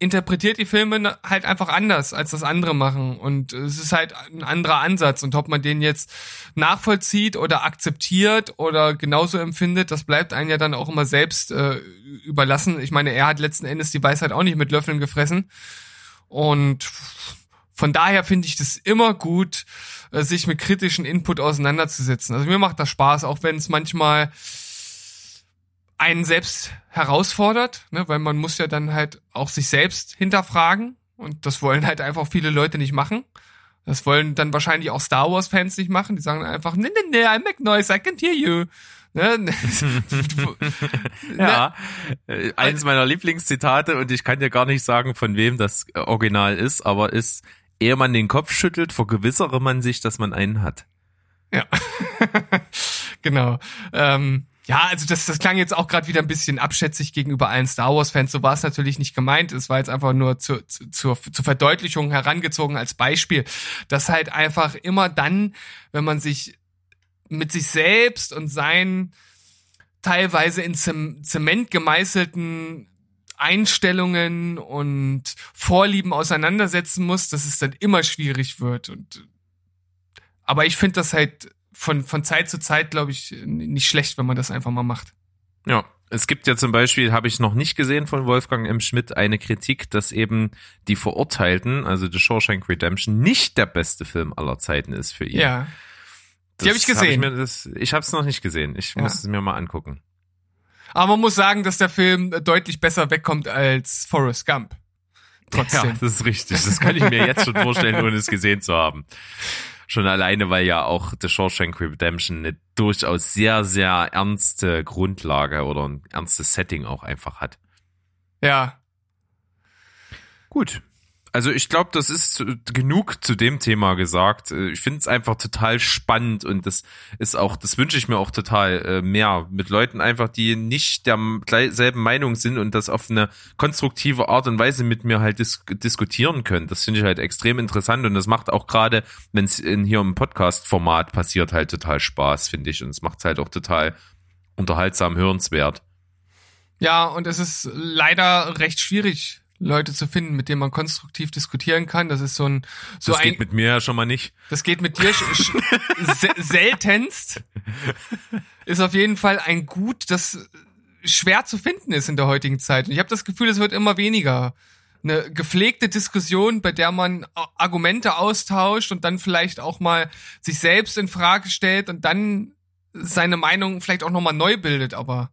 interpretiert die Filme halt einfach anders, als das andere machen. Und es ist halt ein anderer Ansatz. Und ob man den jetzt nachvollzieht oder akzeptiert oder genauso empfindet, das bleibt einem ja dann auch immer selbst äh, überlassen. Ich meine, er hat letzten Endes die Weisheit auch nicht mit Löffeln gefressen. Und von daher finde ich das immer gut, äh, sich mit kritischen Input auseinanderzusetzen. Also mir macht das Spaß, auch wenn es manchmal einen selbst herausfordert, ne, weil man muss ja dann halt auch sich selbst hinterfragen und das wollen halt einfach viele Leute nicht machen. Das wollen dann wahrscheinlich auch Star Wars Fans nicht machen. Die sagen einfach, nee, nee, nee, I make noise, I can hear you. Ne? Ja, äh, eines meiner Lieblingszitate und ich kann dir gar nicht sagen, von wem das äh, Original ist, aber ist, ehe man den Kopf schüttelt, vergewissere man sich, dass man einen hat. Ja, genau. Ähm, ja, also das, das klang jetzt auch gerade wieder ein bisschen abschätzig gegenüber allen Star Wars-Fans. So war es natürlich nicht gemeint. Es war jetzt einfach nur zur, zur, zur Verdeutlichung herangezogen als Beispiel, dass halt einfach immer dann, wenn man sich mit sich selbst und seinen teilweise in Zem- Zement gemeißelten Einstellungen und Vorlieben auseinandersetzen muss, dass es dann immer schwierig wird. Und aber ich finde das halt von, von Zeit zu Zeit, glaube ich, nicht schlecht, wenn man das einfach mal macht. Ja, es gibt ja zum Beispiel, habe ich noch nicht gesehen von Wolfgang M. Schmidt, eine Kritik, dass eben die Verurteilten, also The Shawshank Redemption, nicht der beste Film aller Zeiten ist für ihn. Ja. Die Das hab ich gesehen. ich mir, das, ich habe es noch nicht gesehen. Ich Ja. muss es mir mal angucken. Aber man muss sagen, dass der Film deutlich besser wegkommt als Forrest Gump. Trotzdem. Ja, das ist richtig. Das kann ich mir jetzt schon vorstellen, ohne es gesehen zu haben. Schon alleine, weil ja auch The Shawshank Redemption eine durchaus sehr, sehr ernste Grundlage oder ein ernstes Setting auch einfach hat. Ja. Gut. Also ich glaube, das ist genug zu dem Thema gesagt. Äh, Ich finde es einfach total spannend und das ist auch, das wünsche ich mir auch total äh, mehr mit Leuten einfach, die nicht der selben Meinung sind und das auf eine konstruktive Art und Weise mit mir halt dis diskutieren können. Das finde ich halt extrem interessant und das macht auch gerade, wenn es hier im Podcast-Format passiert, halt total Spaß, finde ich. Und es macht es halt auch total unterhaltsam, hörenswert. Ja, und es ist leider recht schwierig, Leute zu finden, mit denen man konstruktiv diskutieren kann. Das ist so ein, so das ein, geht mit mir ja schon mal nicht. das geht mit dir se seltenst. ist auf jeden Fall ein Gut, das schwer zu finden ist in der heutigen Zeit. Und ich habe das Gefühl, es wird immer weniger. Eine gepflegte Diskussion, bei der man Argumente austauscht und dann vielleicht auch mal sich selbst in Frage stellt und dann seine Meinung vielleicht auch nochmal neu bildet, aber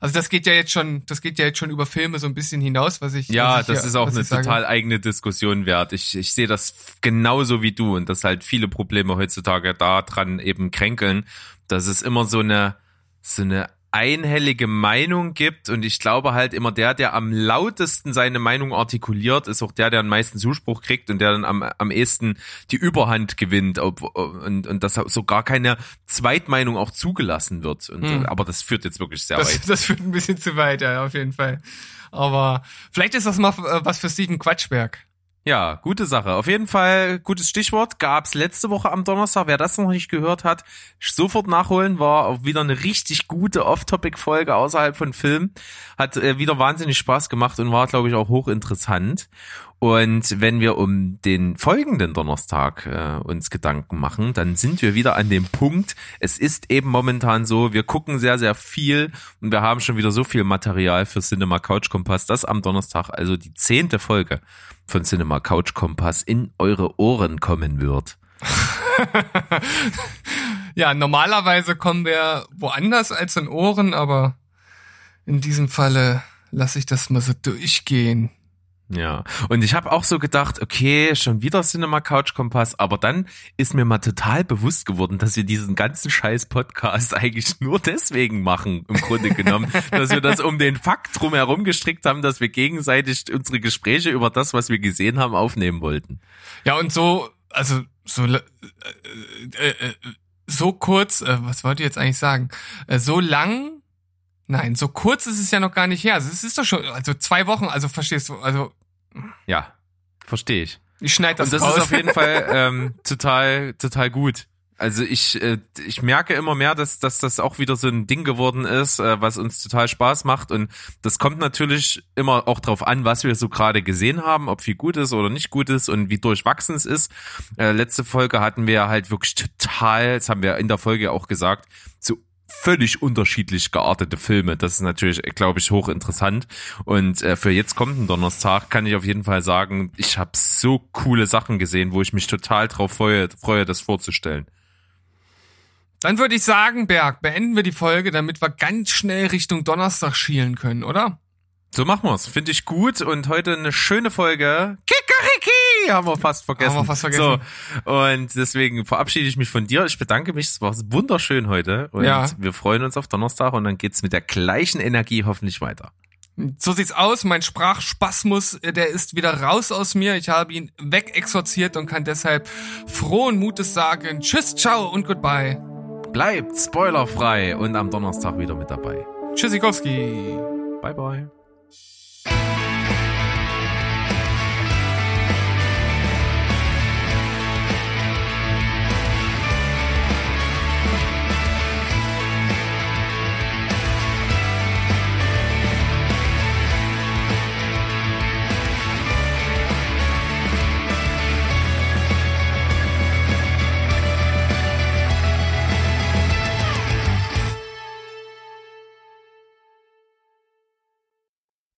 also das geht ja jetzt schon, das geht ja jetzt schon über Filme so ein bisschen hinaus, was ich Ja, was ich das hier, ist auch eine sage. total eigene Diskussion wert. Ich, ich sehe das genauso wie du und dass halt viele Probleme heutzutage daran eben kränkeln, dass es immer so eine, so eine einhellige Meinung gibt und ich glaube halt immer der, der am lautesten seine Meinung artikuliert, ist auch der, der am meisten Zuspruch kriegt und der dann am, am ehesten die Überhand gewinnt ob, und, und dass so gar keine Zweitmeinung auch zugelassen wird. Und, Hm. Aber das führt jetzt wirklich sehr Das, weit. das führt ein bisschen zu weit, ja, auf jeden Fall. Aber vielleicht ist das mal äh, was für Steven Quatschberg. Ja, gute Sache. Auf jeden Fall gutes Stichwort. Gab's letzte Woche am Donnerstag. Wer das noch nicht gehört hat, sofort nachholen. War auch wieder eine richtig gute Off-Topic-Folge außerhalb von Film. Hat äh, wieder wahnsinnig Spaß gemacht und war, glaube ich, auch hochinteressant. Und wenn wir um den folgenden Donnerstag äh, uns Gedanken machen, dann sind wir wieder an dem Punkt. Es ist eben momentan so, wir gucken sehr, sehr viel und wir haben schon wieder so viel Material für Cinema Couch Kompass, dass am Donnerstag also die zehnte Folge von Cinema Couch Kompass in eure Ohren kommen wird. Ja, normalerweise kommen wir woanders als in Ohren, aber in diesem Falle lasse ich das mal so durchgehen. Ja, und ich habe auch so gedacht, okay, schon wieder Cinema Couch Kompass, aber dann ist mir mal total bewusst geworden, dass wir diesen ganzen scheiß Podcast eigentlich nur deswegen machen, im Grunde genommen, dass wir das um den Fakt drumherum gestrickt haben, dass wir gegenseitig unsere Gespräche über das, was wir gesehen haben, aufnehmen wollten. Ja, und so, also so äh, äh, äh, so kurz, äh, was wollte ich jetzt eigentlich sagen? Äh, so lang? Nein, so kurz ist es ja noch gar nicht her. Also es ist doch schon, also zwei Wochen, also verstehst du, also Ja, verstehe ich. ich schneide das, Und das raus. ist auf jeden Fall ähm, total, total gut. Also ich, äh, ich merke immer mehr, dass, dass das auch wieder so ein Ding geworden ist, äh, was uns total Spaß macht. Und das kommt natürlich immer auch drauf an, was wir so gerade gesehen haben, ob viel gut ist oder nicht gut ist und wie durchwachsen es ist. Äh, letzte Folge hatten wir halt wirklich total, das haben wir in der Folge auch gesagt, so völlig unterschiedlich geartete Filme. Das ist natürlich, glaube ich, hochinteressant. Und äh, für jetzt kommenden Donnerstag kann ich auf jeden Fall sagen, ich habe so coole Sachen gesehen, wo ich mich total drauf freue, freue das vorzustellen. Dann würde ich sagen, Berg, beenden wir die Folge, damit wir ganz schnell Richtung Donnerstag schielen können, oder? So machen wir's. Finde ich gut. Und heute eine schöne Folge. Kikariki! Haben wir fast vergessen. Haben wir fast vergessen. So. Und deswegen verabschiede ich mich von dir. Ich bedanke mich. Es war wunderschön heute. Und Ja. wir freuen uns auf Donnerstag. Und dann geht's mit der gleichen Energie hoffentlich weiter. So sieht's aus. Mein Sprachspasmus, äh, der ist wieder raus aus mir. Ich habe ihn wegexorziert und kann deshalb frohen Mutes sagen. Tschüss, ciao und goodbye. Bleibt spoilerfrei und am Donnerstag wieder mit dabei. Tschüssikowski. Bye bye.